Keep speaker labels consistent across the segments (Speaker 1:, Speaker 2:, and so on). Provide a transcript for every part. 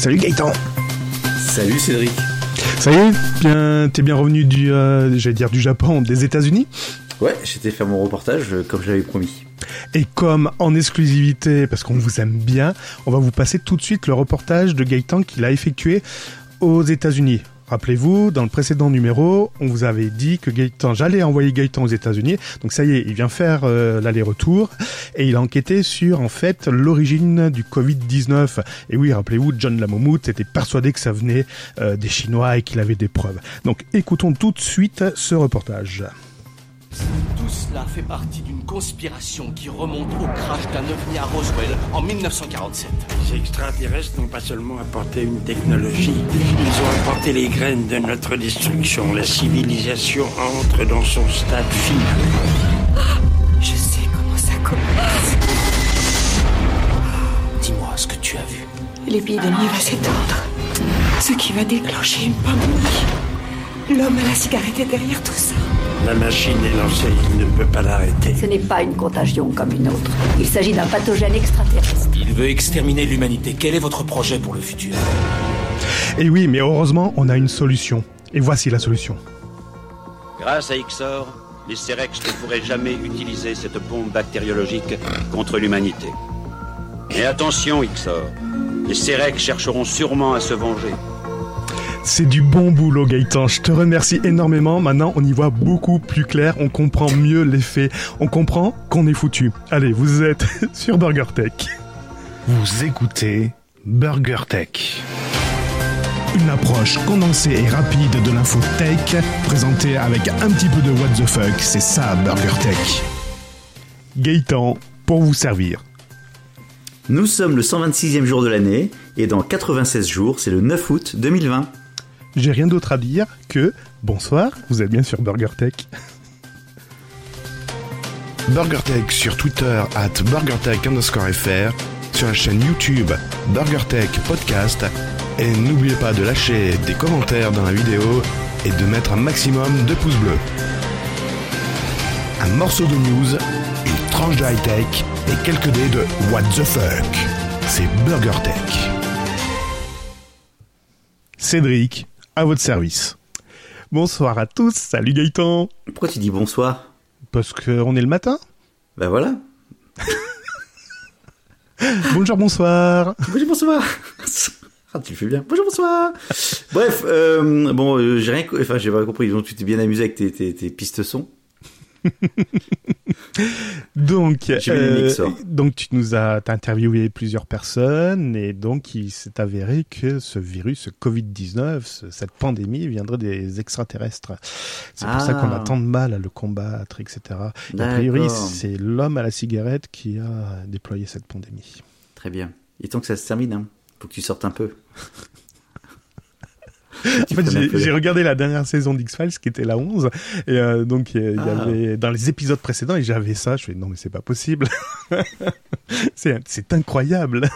Speaker 1: Salut Gaëtan.
Speaker 2: Salut Cédric.
Speaker 1: Ça y est, bien, t'es bien revenu du, euh, j'allais dire du Japon, des États-Unis?
Speaker 2: Ouais, j'étais faire mon reportage euh, comme j'avais promis.
Speaker 1: Et comme en exclusivité, parce qu'on vous aime bien, on va vous passer tout de suite le reportage de Gaëtan qu'il a effectué aux États-Unis. Rappelez-vous, dans le précédent numéro, on vous avait dit que Gaëtan, j'allais envoyer Gaëtan aux États-Unis. Donc ça y est, il vient faire euh, l'aller-retour et il a enquêté sur en fait l'origine du Covid-19. Et oui, rappelez-vous, John Lamomout était persuadé que ça venait euh, des Chinois et qu'il avait des preuves. Donc écoutons tout de suite ce reportage.
Speaker 3: Tout cela fait partie d'une conspiration qui remonte au crash d'un ovni à Roswell en 1947.
Speaker 4: Les extraterrestres n'ont pas seulement apporté une technologie, ils ont apporté les graines de notre destruction. La civilisation entre dans son stade final.
Speaker 5: Je sais comment ça commence.
Speaker 3: Dis-moi ce que tu as vu.
Speaker 5: L'épidémie va s'étendre. Ce qui va déclencher une pandémie. L'homme à la cigarette est derrière tout ça.
Speaker 4: La machine est lancée, il ne peut pas l'arrêter.
Speaker 6: Ce n'est pas une contagion comme une autre. Il s'agit d'un pathogène extraterrestre.
Speaker 3: Il veut exterminer l'humanité. Quel est votre projet pour le futur?
Speaker 1: Et oui, mais heureusement, on a une solution. Et voici la solution.
Speaker 7: Grâce à Ixor, les Cerex ne pourraient jamais utiliser cette bombe bactériologique contre l'humanité. Mais attention, Ixor, les Cerex chercheront sûrement à se venger.
Speaker 1: C'est du bon boulot Gaëtan, je te remercie énormément. Maintenant, on y voit beaucoup plus clair, on comprend mieux les faits. On comprend qu'on est foutu. Allez, vous êtes sur Burger Tech.
Speaker 8: Vous écoutez Burger Tech.
Speaker 1: Une approche condensée et rapide de l'info tech, présentée avec un petit peu de what the fuck, c'est ça Burger Tech. Gaëtan, pour vous servir.
Speaker 2: Nous sommes le 126e jour de l'année et dans 96 jours, c'est le 9 août 2020.
Speaker 1: J'ai rien d'autre à dire que bonsoir, vous êtes bien sur Burger Tech.
Speaker 8: BurgerTech sur Twitter at BurgerTech underscore FR, sur la chaîne YouTube BurgerTech Podcast, et n'oubliez pas de lâcher des commentaires dans la vidéo et de mettre un maximum de pouces bleus. Un morceau de news, une tranche de high-tech et quelques dés de What the fuck. C'est BurgerTech.
Speaker 1: Cédric, à votre service. Bonsoir à tous, salut Gaëtan.
Speaker 2: Pourquoi tu dis bonsoir?
Speaker 1: Parce qu'on est le matin.
Speaker 2: Ben voilà.
Speaker 1: Bonjour, bonsoir.
Speaker 2: Bonjour, bonsoir. Ah, tu le fais bien. Bonjour, bonsoir. Bref, euh, bon, euh, j'ai rien, enfin, j'ai pas compris. Donc, tu t'es bien amusé avec tes, tes, tes pistes son.
Speaker 1: Donc, euh, donc tu nous as interviewé plusieurs personnes et donc il s'est avéré que ce virus, ce Covid-19, ce- cette pandémie viendrait des extraterrestres. C'est pour ça
Speaker 2: Ah.
Speaker 1: qu'on a tant de mal à le combattre, etc. Et a priori, c'est l'homme à la cigarette qui a déployé cette pandémie.
Speaker 2: Très bien. Et tant que ça se termine, hein, faut que tu sortes un peu.
Speaker 1: En fait, j'ai regardé la dernière saison d'X-Files qui était la 11 et euh, donc il y
Speaker 2: Ah.
Speaker 1: avait dans les épisodes précédents et j'avais ça, je fais non mais c'est pas possible. c'est incroyable.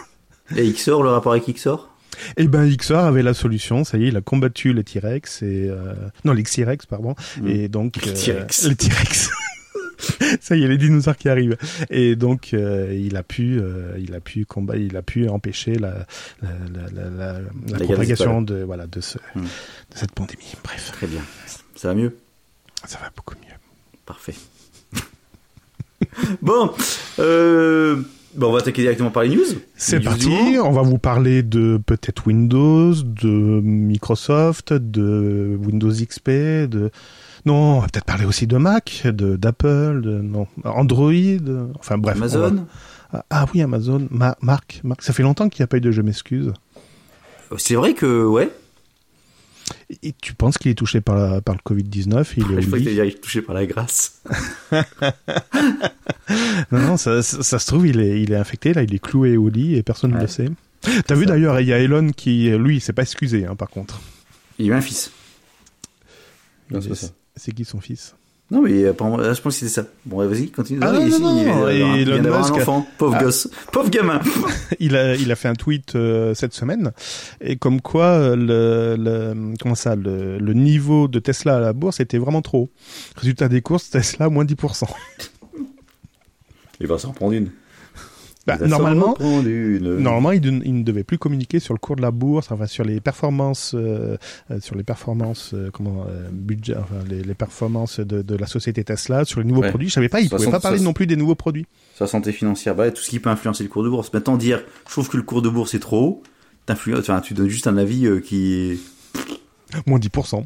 Speaker 2: Et Xor, le rapport avec Xor?
Speaker 1: Et ben Ixor avait la solution, ça y est, il a combattu les T-Rex et euh... non les X-Rex pardon
Speaker 2: Mm.
Speaker 1: et donc euh,
Speaker 2: T-Rex.
Speaker 1: les T-Rex. ça y est, les dinosaures qui arrivent et donc euh, il a pu euh, il a pu combattre, il a pu empêcher la propagation de voilà de ce
Speaker 2: Mm.
Speaker 1: de cette pandémie. Bref,
Speaker 2: Très bien. Ça va mieux?
Speaker 1: Ça va beaucoup mieux.
Speaker 2: Parfait. bon, euh, bon, on va attaquer directement par les news.
Speaker 1: C'est parti, on va vous parler de peut-être Windows, de Microsoft, de Windows XP, de non, on va peut-être parler aussi de Mac, de d'Apple, de non, Android, enfin bref. on
Speaker 2: Amazon.
Speaker 1: va- Ah, ah oui, Amazon, Ma- Marc, Marc, ça fait longtemps qu'il n'y a pas eu de je m'excuse.
Speaker 2: C'est vrai que, ouais.
Speaker 1: Et tu penses qu'il est touché par, la- par le Covid-19 Il
Speaker 2: dire, il est touché par la grâce.
Speaker 1: Non, non, ça, ça, ça se trouve, il est, il est infecté, là, il est cloué au lit et personne ne
Speaker 2: Ouais.
Speaker 1: le sait. T'as vu d'ailleurs, il y a Elon qui, lui, il s'est pas excusé, hein, par contre.
Speaker 2: Il a eu un fils. Non, c'est pas ça.
Speaker 1: C'est qui son fils?
Speaker 2: Non, mais apparemment, là, je pense que c'était ça. Bon, vas-y, continue.
Speaker 1: Ah,
Speaker 2: Non,
Speaker 1: non, non,
Speaker 2: il,
Speaker 1: non,
Speaker 2: il un enfant. Pauvre
Speaker 1: Ah.
Speaker 2: gosse. Pauvre gamin.
Speaker 1: il a, il a fait un tweet euh, cette semaine et comme quoi le, le comment ça le, le niveau de Tesla à la bourse était vraiment trop. haut. Résultat des courses, Tesla moins 10%.
Speaker 2: Il va s'en prendre une.
Speaker 1: Bah,
Speaker 2: Il
Speaker 1: normalement,
Speaker 2: une.
Speaker 1: Normalement, il, ne- il ne devait plus communiquer sur le cours de la bourse, enfin sur les performances, euh, euh, sur les performances, euh, comment, euh, budget, enfin les, les performances de, de la société Tesla, sur les nouveaux
Speaker 2: Ouais.
Speaker 1: produits. Je savais pas, il pouvait pas parler
Speaker 2: ça-
Speaker 1: non plus des nouveaux produits.
Speaker 2: Sa santé financière, bah, tout ce qui peut influencer le cours de bourse. Maintenant, dire, je trouve que le cours de bourse est trop haut, enfin, tu donnes juste un avis euh, qui est...
Speaker 1: Moins 10%.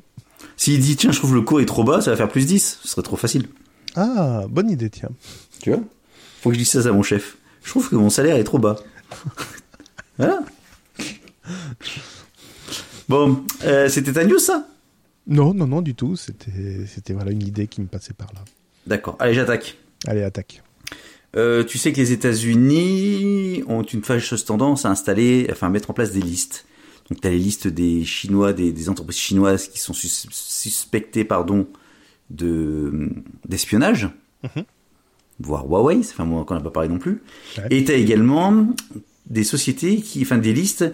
Speaker 2: S'il dit, tiens, je trouve le cours est trop bas, ça va faire plus 10. Ce serait trop facile.
Speaker 1: Ah, bonne idée, tiens.
Speaker 2: Tu vois? Faut que je dise ça à mon chef. Je trouve que mon salaire est trop bas. voilà. Bon, euh, c'était ta news, ça?
Speaker 1: Non, non, non, du tout. C'était, c'était voilà une idée qui me passait par là.
Speaker 2: D'accord. Allez, j'attaque.
Speaker 1: Allez, attaque.
Speaker 2: Euh, tu sais que les États-Unis ont une fâcheuse tendance à installer, enfin à mettre en place des listes. Donc tu as les listes des Chinois, des, des entreprises chinoises qui sont sus- suspectées, pardon, de d'espionnage, voire Huawei, enfin moi qu'on n'a pas parlé non plus.
Speaker 1: Ouais.
Speaker 2: Et tu as également des sociétés qui, enfin des listes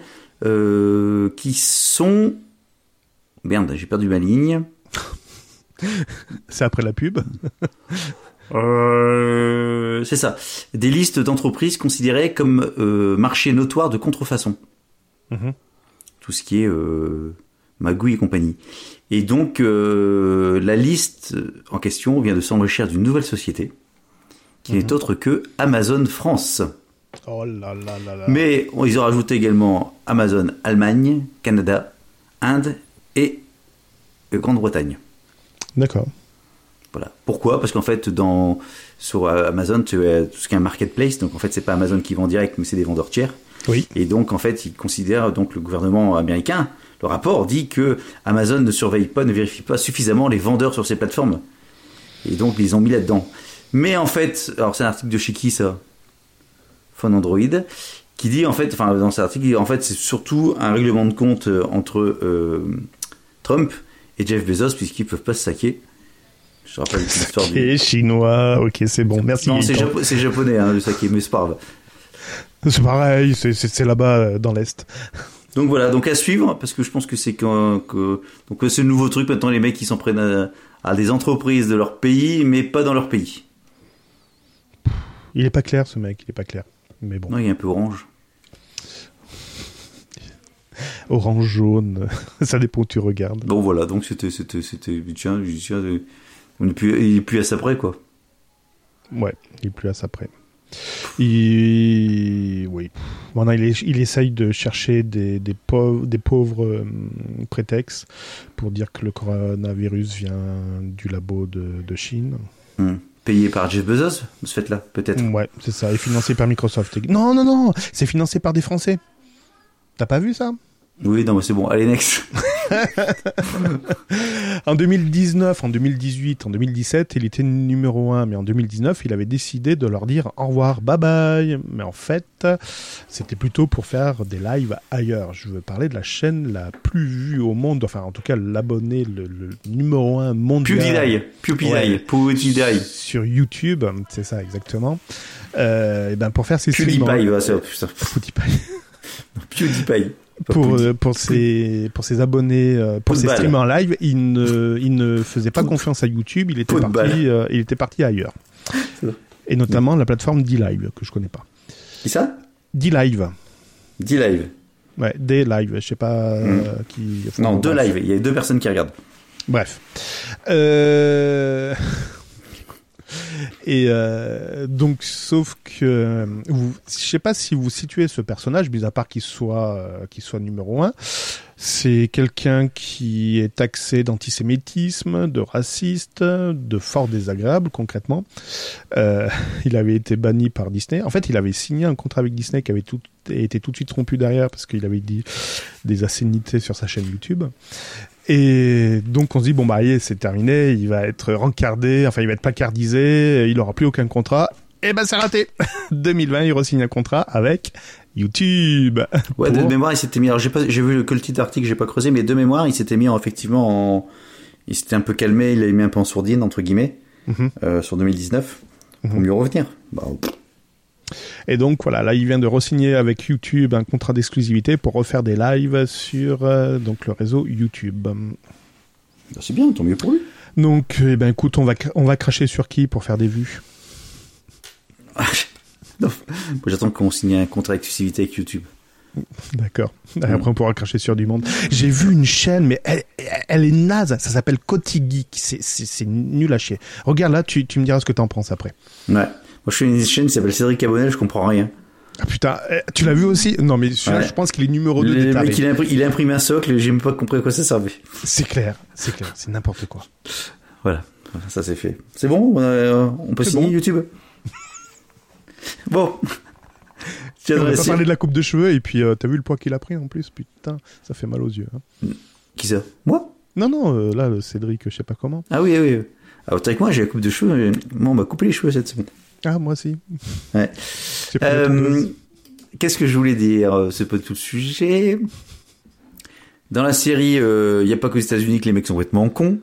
Speaker 2: euh, qui sont, merde, j'ai perdu ma ligne.
Speaker 1: C'est après la pub.
Speaker 2: Euh, c'est ça. Des listes d'entreprises considérées comme euh, marché notoire de contrefaçon.
Speaker 1: Mhm.
Speaker 2: Tout ce qui est euh, magouille et compagnie. Et donc, euh, la liste en question vient de s'enrichir d'une nouvelle société, qui n'est autre que Amazon France.
Speaker 1: Oh là là là là.
Speaker 2: Mais ils ont rajouté également Amazon Allemagne, Canada, Inde et euh, Grande-Bretagne.
Speaker 1: D'accord.
Speaker 2: Voilà. Pourquoi? Parce qu'en fait, dans sur euh, Amazon, tu as tout ce qui est un marketplace. Donc en fait, c'est pas Amazon qui vend direct, mais c'est des vendeurs tiers.
Speaker 1: Oui.
Speaker 2: Et donc en fait, ils considèrent donc le gouvernement américain. Le rapport dit que Amazon ne surveille pas, ne vérifie pas suffisamment les vendeurs sur ces plateformes. Et donc ils ont mis là-dedans. Mais en fait, alors c'est un article de chez qui ça? Phone Android qui dit en fait, enfin dans cet article, en fait c'est surtout un règlement de compte euh, entre euh, Trump et Jeff Bezos puisqu'ils peuvent pas se saquer. Je rappelle l'histoire du.
Speaker 1: Et chinois, ok, c'est bon. Merci.
Speaker 2: Non, c'est japo- japonais, hein, le saké, mais c'est pas grave.
Speaker 1: C'est pareil, c'est, là-bas, euh, dans l'Est.
Speaker 2: Donc voilà, donc à suivre, parce que je pense que c'est que, que donc le nouveau truc maintenant les mecs qui s'en prennent à, à des entreprises de leur pays, mais pas dans leur pays.
Speaker 1: Il est pas clair, ce mec, il est pas clair. Mais bon.
Speaker 2: Non, il est un peu orange.
Speaker 1: Orange, jaune, ça dépend où tu regardes.
Speaker 2: Bon voilà, donc c'était c'était c'était tiens, tiens, euh, on est plus il est plus à ça près quoi.
Speaker 1: Ouais, il est plus à ça près. Il... Oui. Maintenant, il, est- il essaye de chercher des, des pauvres, des pauvres euh, prétextes pour dire que le coronavirus vient du labo de, de Chine.
Speaker 2: Hmm. Payé par Jeff Bezos, ce fait-là, peut-être.
Speaker 1: Ouais, c'est ça. Et financé par Microsoft. Non, non, non, c'est financé par des Français. T'as pas vu ça?
Speaker 2: Oui, non, mais c'est bon. Allez next.
Speaker 1: En 2019, en 2018, en 2017, il était numéro 1, mais en 2019, il avait décidé de leur dire au revoir, bye bye. Mais en fait, c'était plutôt pour faire des lives ailleurs. Je veux parler de la chaîne la plus vue au monde, enfin en tout cas l'abonné, le, le numéro 1 mondial.
Speaker 2: PewDiePie, PewDiePie,
Speaker 1: Ouais.
Speaker 2: PewDiePie.
Speaker 1: Sur YouTube, c'est ça exactement. Euh, et ben pour faire ses
Speaker 2: PewDiePie,
Speaker 1: en-
Speaker 2: ouais, c'est- putain,
Speaker 1: PewDiePie.
Speaker 2: PewDiePie.
Speaker 1: Pour, euh, pour, ses, pour ses abonnés, euh, pour ses streams en live, il ne, il ne faisait pas confiance à YouTube, il était,
Speaker 2: Football.
Speaker 1: parti, euh, il était parti ailleurs. Et notamment la plateforme D-Live, que je connais pas.
Speaker 2: Qui ça?
Speaker 1: D-Live.
Speaker 2: D-Live.
Speaker 1: Ouais, D-Live, je sais pas euh, qui...
Speaker 2: Non, deux lives. Il y a deux personnes qui regardent.
Speaker 1: Bref. Euh... Et euh, donc, sauf que vous, je sais pas si vous situez ce personnage, mis à part qu'il soit, euh, qu'il soit numéro un. C'est quelqu'un qui est taxé d'antisémitisme, de raciste, de fort désagréable concrètement. Euh, il avait été banni par Disney. En fait, il avait signé un contrat avec Disney qui avait été tout de suite rompu derrière parce qu'il avait dit des assénités sur sa chaîne YouTube. Et donc on se dit bon bah allez, c'est terminé, il va être rencardé, enfin il va être placardisé, il aura plus aucun contrat. Et ben c'est raté. 2020, il re-signe un contrat avec YouTube.
Speaker 2: Ouais, de
Speaker 1: Pour-
Speaker 2: mémoire, il s'était mis. Alors, j'ai pas, j'ai vu que le titre d'article, j'ai pas creusé, mais de mémoire, il s'était mis en, effectivement en. Il s'était un peu calmé, il avait mis un peu en sourdine, entre guillemets,
Speaker 1: Mhm.
Speaker 2: euh, sur 2019, pour
Speaker 1: Mhm.
Speaker 2: mieux revenir. Bah,
Speaker 1: Et donc voilà, là il vient de re-signer avec YouTube un contrat d'exclusivité pour refaire des lives sur euh, donc le réseau YouTube.
Speaker 2: bah, c'est bien, tant mieux pour lui.
Speaker 1: Donc eh ben écoute, on va on va cracher sur qui pour faire des vues?
Speaker 2: J'attends qu'on signe un contrat d'exclusivité avec YouTube.
Speaker 1: D'accord. Après, on pourra cracher sur du monde. J'ai vu une chaîne, mais elle, elle est naze. Ça s'appelle Coty Geek. C'est nul à chier. Regarde là, tu, tu me diras ce que t'en penses après.
Speaker 2: Ouais. Moi, je fais une chaîne qui s'appelle Cédric Abonnel, je comprends rien.
Speaker 1: Ah putain, eh, tu l'as vu aussi? Non, mais celui-là,
Speaker 2: Ouais.
Speaker 1: je pense qu'il est numéro 2
Speaker 2: Le
Speaker 1: des
Speaker 2: mec,
Speaker 1: tarés.
Speaker 2: il a, imprimé, il a un socle, j'ai même pas compris à quoi ça servait.
Speaker 1: C'est clair, c'est clair, c'est n'importe quoi.
Speaker 2: Voilà, ça c'est fait. C'est bon? On, a- on peut signer
Speaker 1: bon.
Speaker 2: YouTube? Bon. Tu
Speaker 1: On pas parler de la coupe de cheveux et puis euh, t'as vu le poids qu'il a pris en plus? Putain, ça fait mal aux yeux. hein.
Speaker 2: Qui ça? Moi?
Speaker 1: Non, non, euh, là, le Cédric, je sais pas comment.
Speaker 2: Ah oui, oui. oui. Alors, avec moi, j'ai la coupe de cheveux. euh, Moi, on m'a coupé les cheveux cette semaine.
Speaker 1: Ah, moi aussi.
Speaker 2: Ouais. Euh. Qu'est-ce que je voulais dire euh, C'est pas tout le sujet. Dans la série, il n'y a pas qu'aux États-Unis que les mecs sont complètement cons.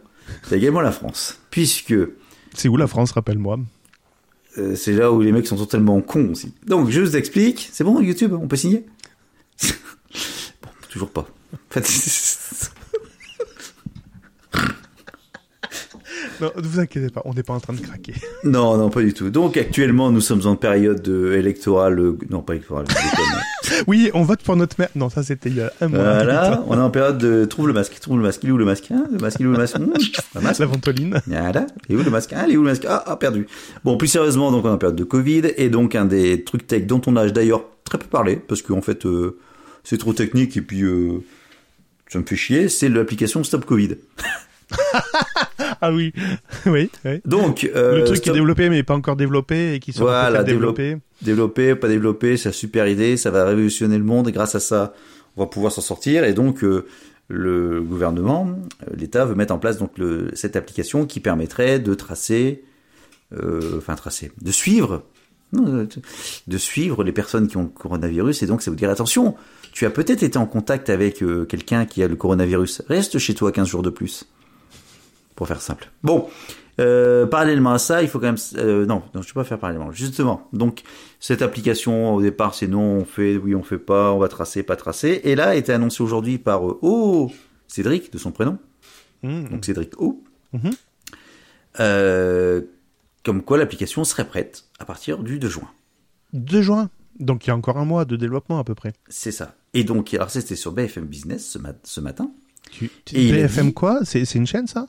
Speaker 2: A également la France. Puisque
Speaker 1: C'est où la France, rappelle-moi
Speaker 2: euh, c'est là où les mecs sont totalement cons aussi. Donc, je vous explique. C'est bon, YouTube On peut signer? Bon, toujours pas. En fait,
Speaker 1: Non, ne vous inquiétez pas, on n'est pas en train de craquer.
Speaker 2: non, non, pas du tout. Donc, actuellement, nous sommes en période euh, électorale. euh, Non, pas électorale.
Speaker 1: Oui, on vote pour notre maire. Non, ça c'était il y a un mois.
Speaker 2: Voilà, on est en période de trouve le masque, trouve le masque, il est où le masque hein? Le masque, il est où le masque? Mmh, masque.
Speaker 1: La ventoline.
Speaker 2: Voilà, il est où le masque? Ah, il est où le masque? Ah, ah, perdu. Bon, plus sérieusement, donc on est en période de Covid, et donc un des trucs tech dont on a d'ailleurs très peu parlé, parce qu'en fait, euh, c'est trop technique, et puis euh, ça me fait chier, c'est l'application Stop Covid.
Speaker 1: Ah oui, oui, oui.
Speaker 2: Donc, euh,
Speaker 1: le truc qui est développé mais pas encore développé et qui sera
Speaker 2: Voilà,
Speaker 1: développé.
Speaker 2: développé, pas développé, c'est une super idée, ça va révolutionner le monde et grâce à ça, on va pouvoir s'en sortir. Et donc, euh, le gouvernement, euh, l'État veut mettre en place donc le, cette application qui permettrait de tracer, euh, enfin tracer, de suivre, de- suivre les personnes qui ont le coronavirus. Et donc, ça vous dire attention, tu as peut-être été en contact avec quelqu'un qui a le coronavirus. Reste chez toi 15 jours de plus, pour faire simple. Bon. Euh, parallèlement à ça, il faut quand même euh, non, non, je ne vais pas faire parallèlement. Justement, donc cette application au départ, c'est non, on fait, oui, on fait pas, on va tracer, pas tracer. Et là, a été annoncé aujourd'hui par euh, oh Cédric de son prénom,
Speaker 1: Mmh.
Speaker 2: donc Cédric O, euh, comme quoi l'application serait prête à partir du 2 juin.
Speaker 1: 2 juin. Donc il y a encore un mois de développement à peu près.
Speaker 2: C'est ça. Et donc, alors c'était sur BFM Business ce, mat- ce matin.
Speaker 1: Tu, tu-
Speaker 2: Et
Speaker 1: BFM
Speaker 2: dit-
Speaker 1: quoi? C'est une chaîne ça?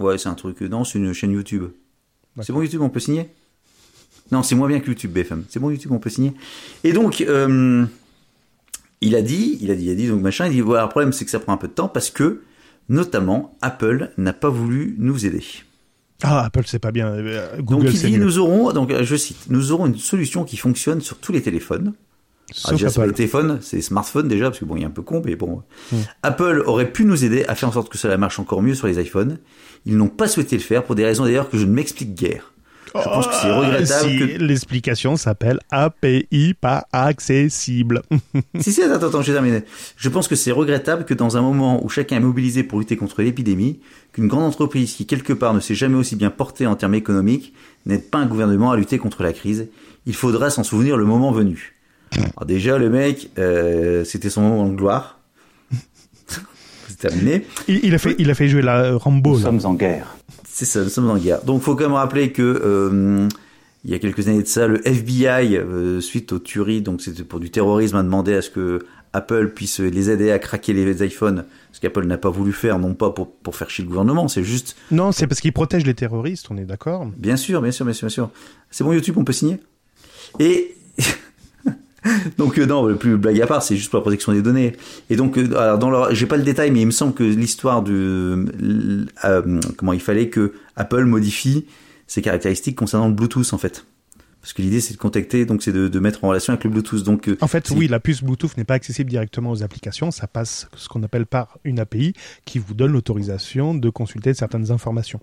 Speaker 2: Ouais, c'est un truc. Non, c'est une chaîne YouTube. C'est bon YouTube, on peut signer? Non, c'est moins bien que YouTube BFM. C'est bon YouTube, on peut signer. Et donc, euh, il a dit, il a dit, il a dit, donc machin, il dit, voilà, le problème, c'est que ça prend un peu de temps parce que, notamment, Apple n'a pas voulu nous aider.
Speaker 1: Ah, Apple c'est pas bien. euh, Google
Speaker 2: donc, il dit,
Speaker 1: mieux.
Speaker 2: nous aurons, donc, je cite, nous aurons une solution qui fonctionne sur tous les téléphones. Ah,
Speaker 1: Sauf
Speaker 2: déjà, sur les
Speaker 1: Apple.
Speaker 2: téléphones, c'est les smartphones déjà, parce que bon, il est un peu con, mais bon. Apple aurait pu nous aider à faire en sorte que cela marche encore mieux sur les iPhones. Ils n'ont pas souhaité le faire pour des raisons d'ailleurs que je ne m'explique guère. Je pense que c'est regrettable
Speaker 1: Oh, Si,
Speaker 2: que
Speaker 1: L'explication s'appelle API pas accessible.
Speaker 2: Si, si, attends, attends, j'ai terminé. Je pense que c'est regrettable que dans un moment où chacun est mobilisé pour lutter contre l'épidémie, qu'une grande entreprise qui quelque part ne s'est jamais aussi bien portée en termes économiques n'aide pas un gouvernement à lutter contre la crise. Il faudra s'en souvenir le moment venu. Alors déjà, le mec, euh, c'était son moment de gloire. c'est terminé.
Speaker 1: il, il a fait, il a fait jouer la Rambo. là.
Speaker 7: en guerre.
Speaker 2: C'est ça, nous sommes en guerre. Donc, faut quand même rappeler que euh, il y a quelques années de ça, le FBI, euh, suite aux tueries, donc c'était pour du terrorisme, a demandé à ce que Apple puisse les aider à craquer les iPhones, ce qu'Apple n'a pas voulu faire, non pas pour, pour faire chier le gouvernement, c'est juste,
Speaker 1: Non, c'est parce qu'il protège les terroristes, on est d'accord.
Speaker 2: bien sûr, bien sûr, bien sûr, bien sûr. C'est bon YouTube, on peut signer? Et donc euh, non, le plus blague à part, c'est juste pour la protection des données. Et donc, euh, alors dans leur, j'ai pas le détail, mais il me semble que l'histoire de euh, euh, comment il fallait que Apple modifie ses caractéristiques concernant le Bluetooth en fait. Parce que l'idée c'est de contacter, donc c'est de, de mettre en relation avec le Bluetooth. Donc
Speaker 1: En fait, oui, la puce Bluetooth n'est pas accessible directement aux applications. Ça passe ce qu'on appelle par une API qui vous donne l'autorisation de consulter certaines informations.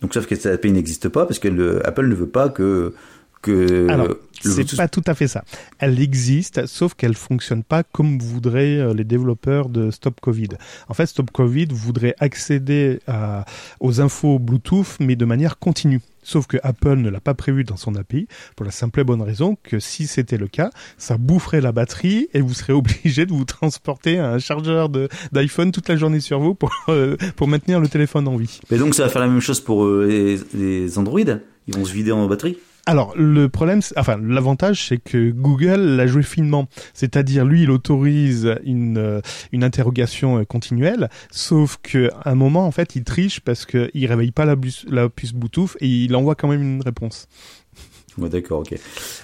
Speaker 2: donc sauf que cette API n'existe pas parce que le- Apple ne veut pas que que
Speaker 1: Alors, c'est
Speaker 2: Bluetooth-
Speaker 1: pas tout à fait ça. Elle existe, sauf qu'elle fonctionne pas comme voudraient euh, les développeurs de Stop Covid. En fait, Stop Covid voudrait accéder à- aux infos Bluetooth, mais de manière continue. Sauf que Apple ne l'a pas prévu dans son API, pour la simple et bonne raison que si c'était le cas, ça boufferait la batterie et vous serez obligé de vous transporter un chargeur d'iPhone toute la journée sur vous pour, euh, pour maintenir le téléphone en vie.
Speaker 2: Mais donc ça va faire la même chose pour euh, les, les Android? Ils vont se vider en batterie?
Speaker 1: Alors, le problème, c'est- enfin, l'avantage, c'est que Google l'a joué finement. C'est-à-dire, lui, il autorise une, euh, une interrogation euh, continuelle, sauf que à un moment, en fait, il triche parce que il réveille pas la, bus- la puce Bluetooth et il envoie quand même une réponse.
Speaker 2: Ouais, d'accord, ok.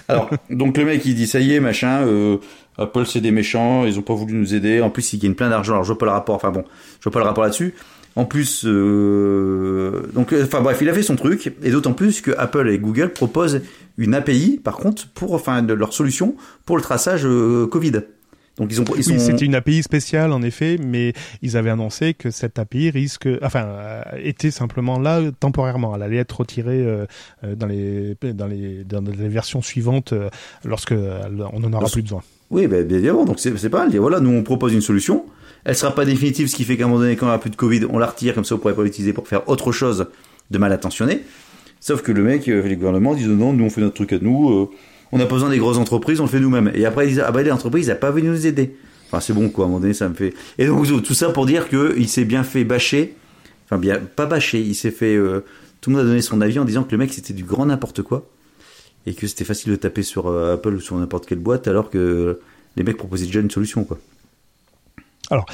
Speaker 2: Alors, donc le mec il dit ça y est, machin, euh, Apple c'est des méchants, ils ont pas voulu nous aider. En plus ils gagnent plein d'argent. Alors je vois pas le rapport. Enfin bon, je vois pas le rapport là-dessus. En plus, euh, donc, euh, enfin bref, il a fait son truc, et d'autant plus que Apple et Google proposent une API, par contre, pour, enfin, de leur solution pour le traçage euh, Covid. Donc ils ont, ils sont.
Speaker 1: Oui, c'était une API spéciale en effet, mais ils avaient annoncé que cette API risque, enfin, euh, était simplement là temporairement. Elle allait être retirée euh, dans les dans les dans les versions suivantes euh, lorsque on en aura plus besoin.
Speaker 2: Oui, ben, bien évidemment, donc c'est pas mal. Voilà, nous on propose une solution. Elle sera pas définitive, ce qui fait qu'à un moment donné, quand on a plus de Covid, on la retire, comme ça vous pourrez pas l'utiliser pour faire autre chose de mal intentionné. Sauf que le mec, euh, les gouvernements disent non, nous on fait notre truc à nous, euh, on n'a pas besoin des grosses entreprises, on le fait nous-mêmes. Et après ils disent ah bah les entreprises, n'ont pas venu nous aider. Enfin c'est bon quoi, à un moment donné ça me fait. Et donc tout ça pour dire que il s'est bien fait bâcher, enfin bien pas bâcher, il s'est fait. euh, tout le monde a donné son avis en disant que le mec c'était du grand n'importe quoi et que c'était facile de taper sur Apple ou sur n'importe quelle boîte alors que les mecs proposaient déjà une solution quoi.
Speaker 1: Alors,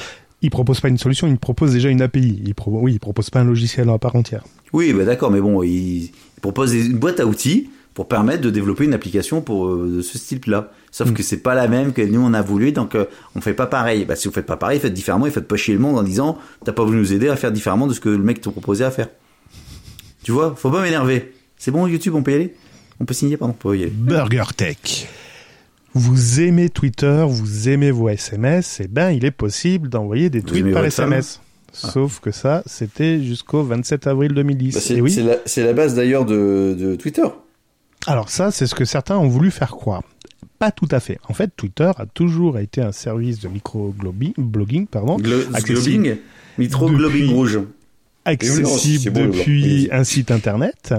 Speaker 1: ils proposent pas une solution, ils proposent déjà une API. Pro- oui, ils proposent pas un logiciel à part entière.
Speaker 2: Oui, bah d'accord, mais bon, ils proposent une boîte à outils pour permettre de développer une application pour euh, de ce style-là. Sauf
Speaker 1: Mm.
Speaker 2: que c'est pas la même que nous on a voulu, donc euh, on fait pas pareil. Bah si vous faites pas pareil, faites différemment et faites pas chier le monde en disant t'as pas voulu nous aider à faire différemment de ce que le mec te proposait à faire. Tu vois, faut pas m'énerver. C'est bon YouTube, on peut y aller? On peut signer, pardon, on peut y aller.
Speaker 8: Burger Tech.
Speaker 1: Vous aimez Twitter, vous aimez vos SMS, eh ben, il est possible d'envoyer des tweets par SMS. Sauf que ça, c'était jusqu'au 27 avril 2010.
Speaker 2: Bah, c'est
Speaker 1: oui.
Speaker 2: c'est la, la base d'ailleurs de, de Twitter.
Speaker 1: Alors ça, c'est ce que certains ont voulu faire croire. Pas tout à fait. En fait, Twitter a toujours été un service de micro-blogging, pardon,
Speaker 2: Glo-
Speaker 1: accessible,
Speaker 2: globing, micro
Speaker 1: Depuis-
Speaker 2: globing rouge.
Speaker 1: Accessible
Speaker 2: blanc.
Speaker 1: depuis un site internet.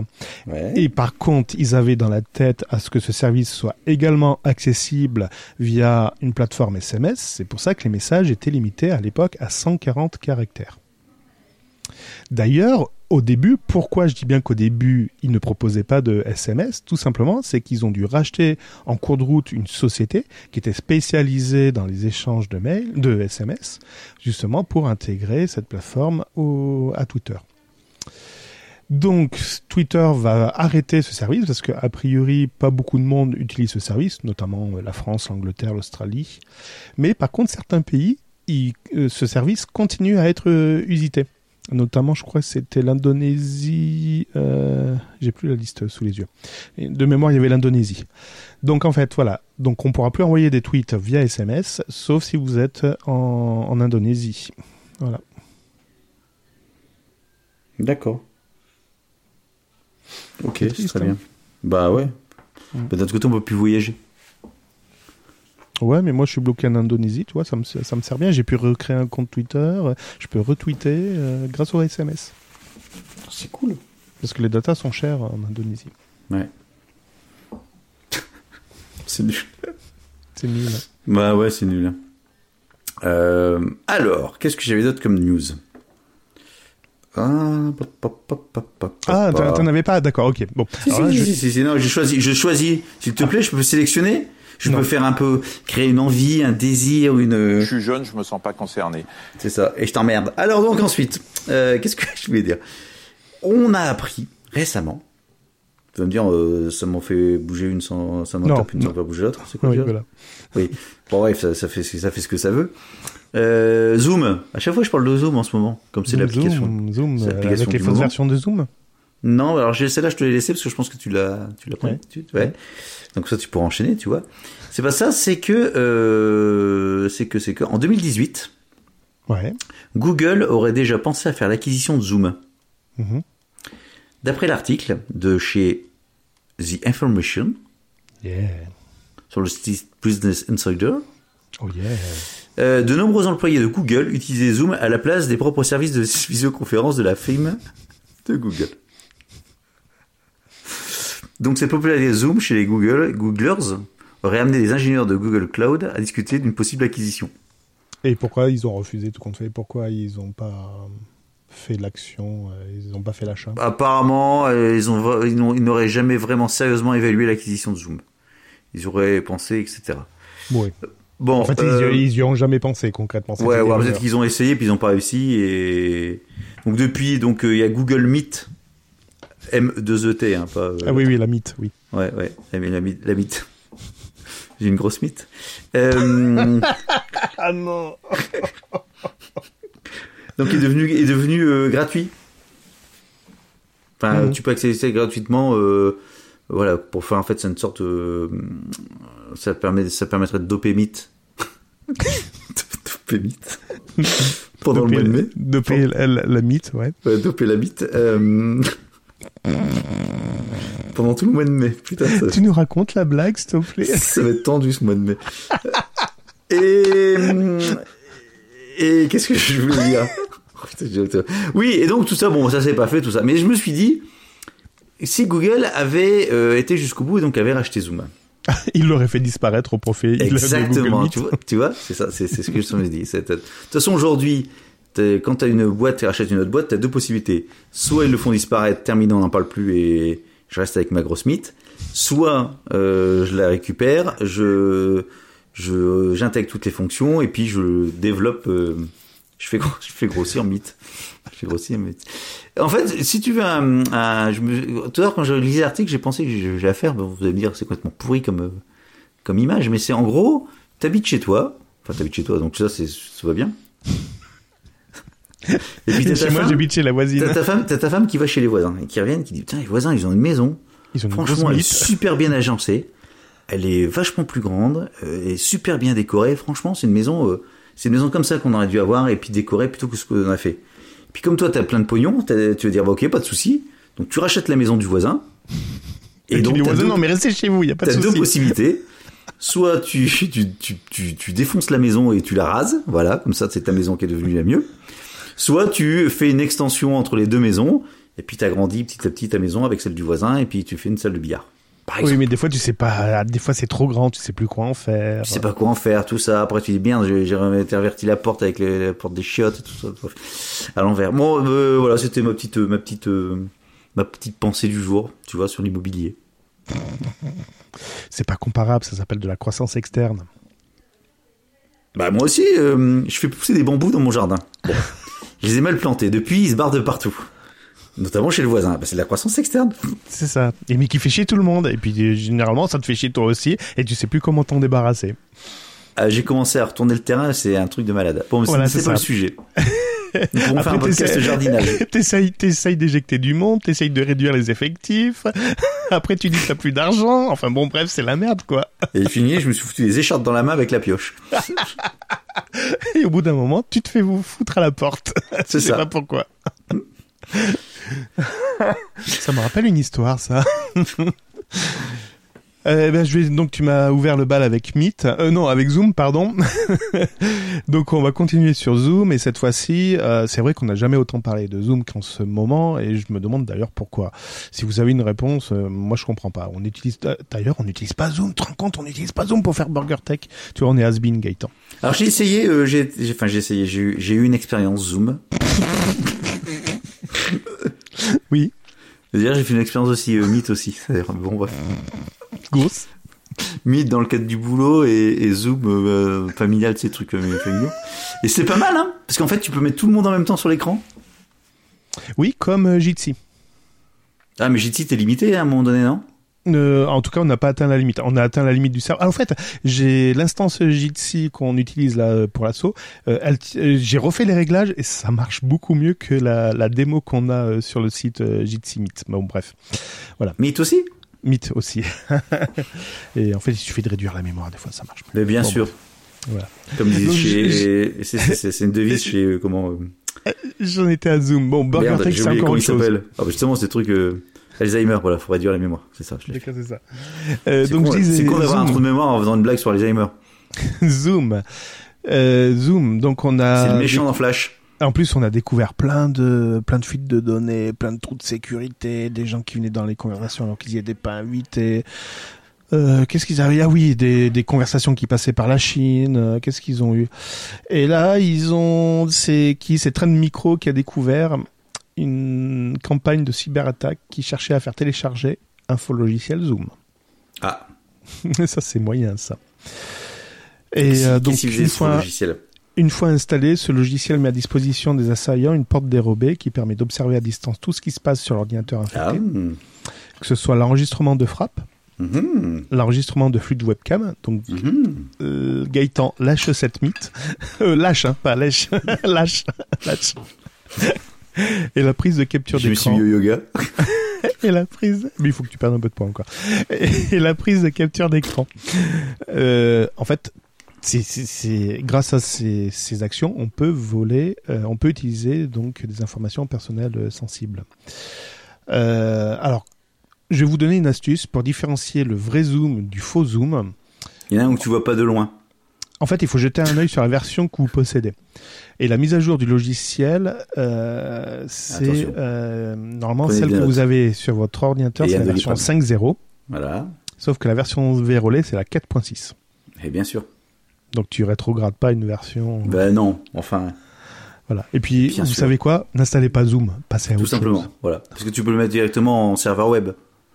Speaker 2: Ouais.
Speaker 1: Et par contre, ils avaient dans la tête à ce que ce service soit également accessible via une plateforme SMS. C'est pour ça que les messages étaient limités à l'époque à 140 caractères. D'ailleurs, au début, pourquoi je dis bien qu'au début, ils ne proposaient pas de SMS Tout simplement, c'est qu'ils ont dû racheter en cours de route une société qui était spécialisée dans les échanges de mails, de SMS, justement pour intégrer cette plateforme à Twitter. Donc, Twitter va arrêter ce service parce que, a priori, pas beaucoup de monde utilise ce service, notamment euh, la France, l'Angleterre, l'Australie. Mais par contre, certains pays, euh, ce service continue à être euh, usité. Notamment, je crois que c'était l'Indonésie. Euh, J'ai plus la liste sous les yeux. Et de mémoire, il y avait l'Indonésie. Donc, en fait, voilà. Donc, on pourra plus envoyer des tweets via SMS, sauf si vous êtes en, en Indonésie. Voilà.
Speaker 2: D'accord. Ok,
Speaker 1: C'est
Speaker 2: très
Speaker 1: hein.
Speaker 2: bien. Bah ouais.
Speaker 1: Mm.
Speaker 2: Bah, D'un autre côté, on peut plus voyager.
Speaker 1: Ouais, mais moi je suis bloqué en Indonésie, tu vois, ça me, ça me sert bien. J'ai pu recréer un compte Twitter, euh, je peux retweeter euh, grâce au SMS.
Speaker 2: C'est cool.
Speaker 1: Parce que les datas sont chères en Indonésie.
Speaker 2: Ouais. c'est nul.
Speaker 1: C'est nul. hein.
Speaker 2: Bah ouais, c'est nul. Euh, alors, qu'est-ce que j'avais d'autre comme news? Ah,
Speaker 1: Ah, t'en avais pas? D'accord, ok. Bon,
Speaker 2: Si,
Speaker 1: alors là,
Speaker 2: si,
Speaker 1: je-
Speaker 2: si, si, si, non, j'ai choisi, je choisis. S'il te plaît, je peux sélectionner? Je
Speaker 1: Non.
Speaker 2: peux faire un peu, créer une envie, un désir, une.
Speaker 9: Je suis jeune, je me sens pas concerné.
Speaker 2: C'est ça. Et je t'emmerde. Alors donc ensuite, euh, qu'est-ce que je voulais dire? On a appris récemment. Tu vas me dire, euh, ça m'en fait bouger une sans, ça m'en tape une sans faire bouger l'autre. C'est quoi
Speaker 1: Oui, voilà.
Speaker 2: Oui. Bon bref, ça, ça fait, ça fait ce que ça veut. Euh, Zoom. À chaque fois, je parle de Zoom en ce moment, comme c'est l'application.
Speaker 1: Zoom, Zoom, avec les fausses versions de Zoom.
Speaker 2: Non, alors celle-là, je te l'ai laissé parce que je pense que tu l'as, tu l'as pris.
Speaker 1: Ouais.
Speaker 2: Tu- ouais. Donc ça, tu pourras enchaîner, tu vois. C'est pas ça, c'est que, euh, c'est que, c'est que, en 2018,
Speaker 1: Ouais.
Speaker 2: Google aurait déjà pensé à faire l'acquisition de Zoom.
Speaker 1: Mhm.
Speaker 2: D'après l'article de chez The Information
Speaker 1: Yeah.
Speaker 2: sur le site Business Insider,
Speaker 1: Oh yeah.
Speaker 2: euh, de nombreux employés de Google utilisaient Zoom à la place des propres services de visioconférence de la firme de Google. Donc cette popularité de Zoom chez les Google, Googlers aurait amené les ingénieurs de Google Cloud à discuter d'une possible acquisition.
Speaker 1: Et pourquoi ils ont refusé tout compte fait? Pourquoi ils ont pas. fait l'action, euh, ils n'ont pas fait l'achat?
Speaker 2: Apparemment, euh, ils ont vra- ils n'ont- ils n'auraient jamais vraiment sérieusement évalué l'acquisition de Zoom. Ils auraient pensé, etc.
Speaker 1: Oui.
Speaker 2: Bon,
Speaker 1: En fait,
Speaker 2: euh,
Speaker 1: ils, y- ils y ont jamais pensé concrètement.
Speaker 2: Ouais, ouais, peut-être qu'ils ont essayé puis ils n'ont pas réussi et donc depuis donc euh, il y a Google Meet M2ET hein, pas euh,
Speaker 1: Ah oui, oui, la mythe, oui.
Speaker 2: ouais ouais la, la, mythe- la mythe j'ai une grosse mythe euh,
Speaker 1: Ah non
Speaker 2: donc il est devenu est devenu euh, gratuit enfin
Speaker 1: Mhm.
Speaker 2: tu peux accéder gratuitement euh, voilà pour faire en fait c'est une sorte euh, ça permet ça permettrait de doper Meet doper Meet pendant le mois de mai
Speaker 1: Doper la, la, la mythe, ouais.
Speaker 2: Ouais, doper la bite. Euh, Pendant tout le mois de mai. Putain, ça,
Speaker 1: Tu nous racontes la blague, s'il te plaît
Speaker 2: ça va être tendu ce mois de mai. Et. Et qu'est-ce que je voulais dire Oh, Oui, et donc tout ça, bon, ça s'est pas fait, tout ça. Mais je me suis dit, si Google avait euh, été jusqu'au bout et donc avait racheté Zoom.
Speaker 1: Il l'aurait fait disparaître au profit. de Google
Speaker 2: Exactement,
Speaker 1: Meet.
Speaker 2: tu vois, tu vois, c'est ça, c'est ce que je me. C'est- De toute façon, aujourd'hui, quand tu as une boîte et rachètes une autre boîte, tu as deux possibilités. Soit ils le font disparaître, terminé, on n'en parle plus et je reste avec ma grosse mythe. Soit euh, je la récupère, je j'intègre toutes les fonctions et puis je développe, euh, je fais je fais grossir mythe. Je fais grossir mythe. En fait, si tu veux tout à l'heure quand je lisais l'article, j'ai pensé que j'ai j'ai à faire. Bon, vous allez me dire, c'est complètement pourri comme comme image, mais c'est en gros, t'habites chez toi, enfin t'habites chez toi, donc ça, ça va bien. Et puis t'as
Speaker 1: Chez
Speaker 2: ta
Speaker 1: moi,
Speaker 2: femme,
Speaker 1: j'habite chez la voisine.
Speaker 2: t'as ta femme, t'as ta femme qui va chez les voisins et qui reviennent, qui dit putain les voisins ils ont une maison,
Speaker 1: Ils ont
Speaker 2: franchement elle est super bien agencée, elle est vachement plus grande, euh, elle est super bien décorée, franchement c'est une maison, euh, c'est une maison comme ça qu'on aurait dû avoir et puis décorée plutôt que ce qu'on a fait. Puis comme toi t'as plein de pognon, tu vas dire bah, ok pas de souci, donc tu rachètes la maison du voisin.
Speaker 1: Et, tu
Speaker 2: donc
Speaker 1: dis,
Speaker 2: t'as
Speaker 1: voisin,
Speaker 2: deux-
Speaker 1: non, mais restez chez vous, il n'y a pas de
Speaker 2: T'as deux possibilités. Soit tu, tu, tu, tu, tu défonces la maison et tu la rases, voilà, comme ça c'est ta maison qui est devenue la mieux. Soit tu fais une extension entre les deux maisons, et puis t'agrandis petit à petit ta maison avec celle du voisin, et puis tu fais une salle de billard. Par
Speaker 1: Oui, mais des fois, tu sais pas, des fois, c'est trop grand, tu sais plus quoi en faire.
Speaker 2: tu sais pas quoi en faire, tout ça. Après tu dis bien, j'ai interverti la porte avec les- la porte des chiottes tout ça. À l'envers. Bon, euh, voilà, c'était ma petite, ma petite, euh, ma petite pensée du jour, tu vois, sur l'immobilier.
Speaker 1: C'est pas comparable, ça s'appelle de la croissance externe.
Speaker 2: Bah moi aussi, euh, je fais pousser des bambous dans mon jardin. Bon, je les ai mal plantés. Depuis, ils se barrent de partout. Notamment chez le voisin. Bah, c'est de la croissance externe.
Speaker 1: C'est ça. Et mais qui fait chier tout le monde. Et puis, euh, généralement, ça te fait chier toi aussi. Et tu sais plus comment t'en débarrasser.
Speaker 2: Euh, J'ai commencé à retourner le terrain, c'est un truc de malade. Bon, mais c'est-
Speaker 1: Voilà,
Speaker 2: c'est
Speaker 1: c'est
Speaker 2: pas
Speaker 1: ça.
Speaker 2: le sujet. Faire un
Speaker 1: Après,
Speaker 2: podcast jardinage.
Speaker 1: T'essayes, t'essayes d'éjecter du monde, t'essayes de réduire les effectifs. Après, tu dis que t'as plus d'argent. Enfin bon, bref, c'est la merde, quoi.
Speaker 2: Et fini, je me suis foutu les écharpes dans la main avec la pioche.
Speaker 1: Et au bout d'un moment, tu te fais vous foutre à la porte.
Speaker 2: C'est
Speaker 1: Je sais
Speaker 2: ça.
Speaker 1: pas pourquoi. ça me rappelle une histoire, ça. Euh, ben, je vais donc tu m'as ouvert le bal avec Meet, euh, non avec Zoom pardon. donc on va continuer sur Zoom et cette fois-ci euh, c'est vrai qu'on n'a jamais autant parlé de Zoom qu'en ce moment et je me demande d'ailleurs pourquoi. Si vous avez une réponse, euh, moi je comprends pas. On utilise d'ailleurs on n'utilise pas Zoom. Tu te rends compte on n'utilise pas Zoom pour faire Burger Tech. Tu vois on est has-been Gaëtan.
Speaker 2: Alors j'ai essayé, euh, j'ai, enfin j'ai essayé, j'ai eu, j'ai eu une expérience Zoom.
Speaker 1: Oui.
Speaker 2: C'est-à-dire j'ai fait une expérience aussi euh, Meet aussi. C'est-à-dire, Bon bref.
Speaker 1: Grosse.
Speaker 2: Meet dans le cadre du boulot et, et Zoom euh, familial, ces trucs euh, familiaux. Et c'est pas mal, hein Parce qu'en fait, tu peux mettre tout le monde en même temps sur l'écran.
Speaker 1: Oui comme euh, Jitsi.
Speaker 2: Ah, mais Jitsi, t'es limité à un moment donné, non?
Speaker 1: Euh, en tout cas, on n'a pas atteint la limite. On a atteint la limite du serveur. Ah, en fait, j'ai l'instance Jitsi qu'on utilise là pour l'assaut. Euh, j'ai refait les réglages et ça marche beaucoup mieux que la, la démo qu'on a sur le site Jitsi Meet. Bon, bref. Voilà.
Speaker 2: Meet aussi?
Speaker 1: Meet aussi. et en fait, il suffit de réduire la mémoire. Des fois, ça marche.
Speaker 2: Mais bien
Speaker 1: Bon,
Speaker 2: sûr.
Speaker 1: bref. Voilà.
Speaker 2: Comme
Speaker 1: Donc,
Speaker 2: chez... C'est, une devise chez... euh, comment euh,
Speaker 1: J'en étais à Zoom. Bon, Burger Tech, c'est encore
Speaker 2: il
Speaker 1: chose.
Speaker 2: s'appelle. Ah, bah, justement, c'est des trucs... euh, Alzheimer, voilà, faut réduire la mémoire. C'est ça.
Speaker 1: D'accord, c'est ça. Euh,
Speaker 2: C'est
Speaker 1: donc,
Speaker 2: con, c'est d'avoir un trou de mémoire en faisant une blague sur Alzheimer.
Speaker 1: Zoom. Euh, Zoom. Donc, on a.
Speaker 2: c'est le méchant dans Flash.
Speaker 1: En plus, on a découvert plein de, plein de fuites de données, plein de trous de sécurité, des gens qui venaient dans les conversations alors qu'ils y étaient pas invités. Euh, qu'est-ce qu'ils avaient Ah oui, des, des conversations qui passaient par la Chine. euh, qu'est-ce qu'ils ont eu? Et là, ils ont c'est qui? C'est Trend Micro qui a découvert une campagne de cyberattaque qui cherchait à faire télécharger un faux logiciel Zoom.
Speaker 2: Ah,
Speaker 1: ça c'est moyen ça. Et euh, donc une
Speaker 2: ce
Speaker 1: fois,
Speaker 2: logiciel?
Speaker 1: Une fois installé, ce logiciel met à disposition des assaillants une porte dérobée qui permet d'observer à distance tout ce qui se passe sur l'ordinateur infecté,
Speaker 2: Ah,
Speaker 1: que ce soit l'enregistrement de frappe,
Speaker 2: hum,
Speaker 1: l'enregistrement de flux de webcam. Donc
Speaker 2: hum.
Speaker 1: euh, Gaëtan lâche cette mythe, euh, lâche, hein, pas lâche, lâche, lâche. Et la prise de capture
Speaker 2: Je me suis
Speaker 1: d'écran.
Speaker 2: mis au yoga.
Speaker 1: et la prise, mais il faut que tu perdes un peu de poids encore. Et, et la prise de capture d'écran. Euh, en fait, c'est, grâce à ces, ces actions, on peut voler, euh, on peut utiliser donc des informations personnelles euh, sensibles. Euh, alors, je vais vous donner une astuce pour différencier le vrai zoom du faux zoom.
Speaker 2: Il y en a un où tu vois pas de loin.
Speaker 1: En fait, il faut jeter un œil sur la version que vous possédez. Et la mise à jour du logiciel, euh, c'est normalement celle que vous avez sur votre ordinateur, c'est la version
Speaker 2: doliprane.
Speaker 1: 5.0.
Speaker 2: Voilà.
Speaker 1: Sauf que la version vérolée, c'est la 4.6.
Speaker 2: Et bien sûr.
Speaker 1: Donc tu rétrogrades pas une version.
Speaker 2: Ben non, enfin,
Speaker 1: Voilà. Et puis,
Speaker 2: Bien
Speaker 1: vous
Speaker 2: sûr.
Speaker 1: savez quoi? N'installez pas Zoom. Passez à
Speaker 2: tout
Speaker 1: autre
Speaker 2: simplement.
Speaker 1: chose.
Speaker 2: Voilà. Parce que tu peux le mettre directement en serveur web.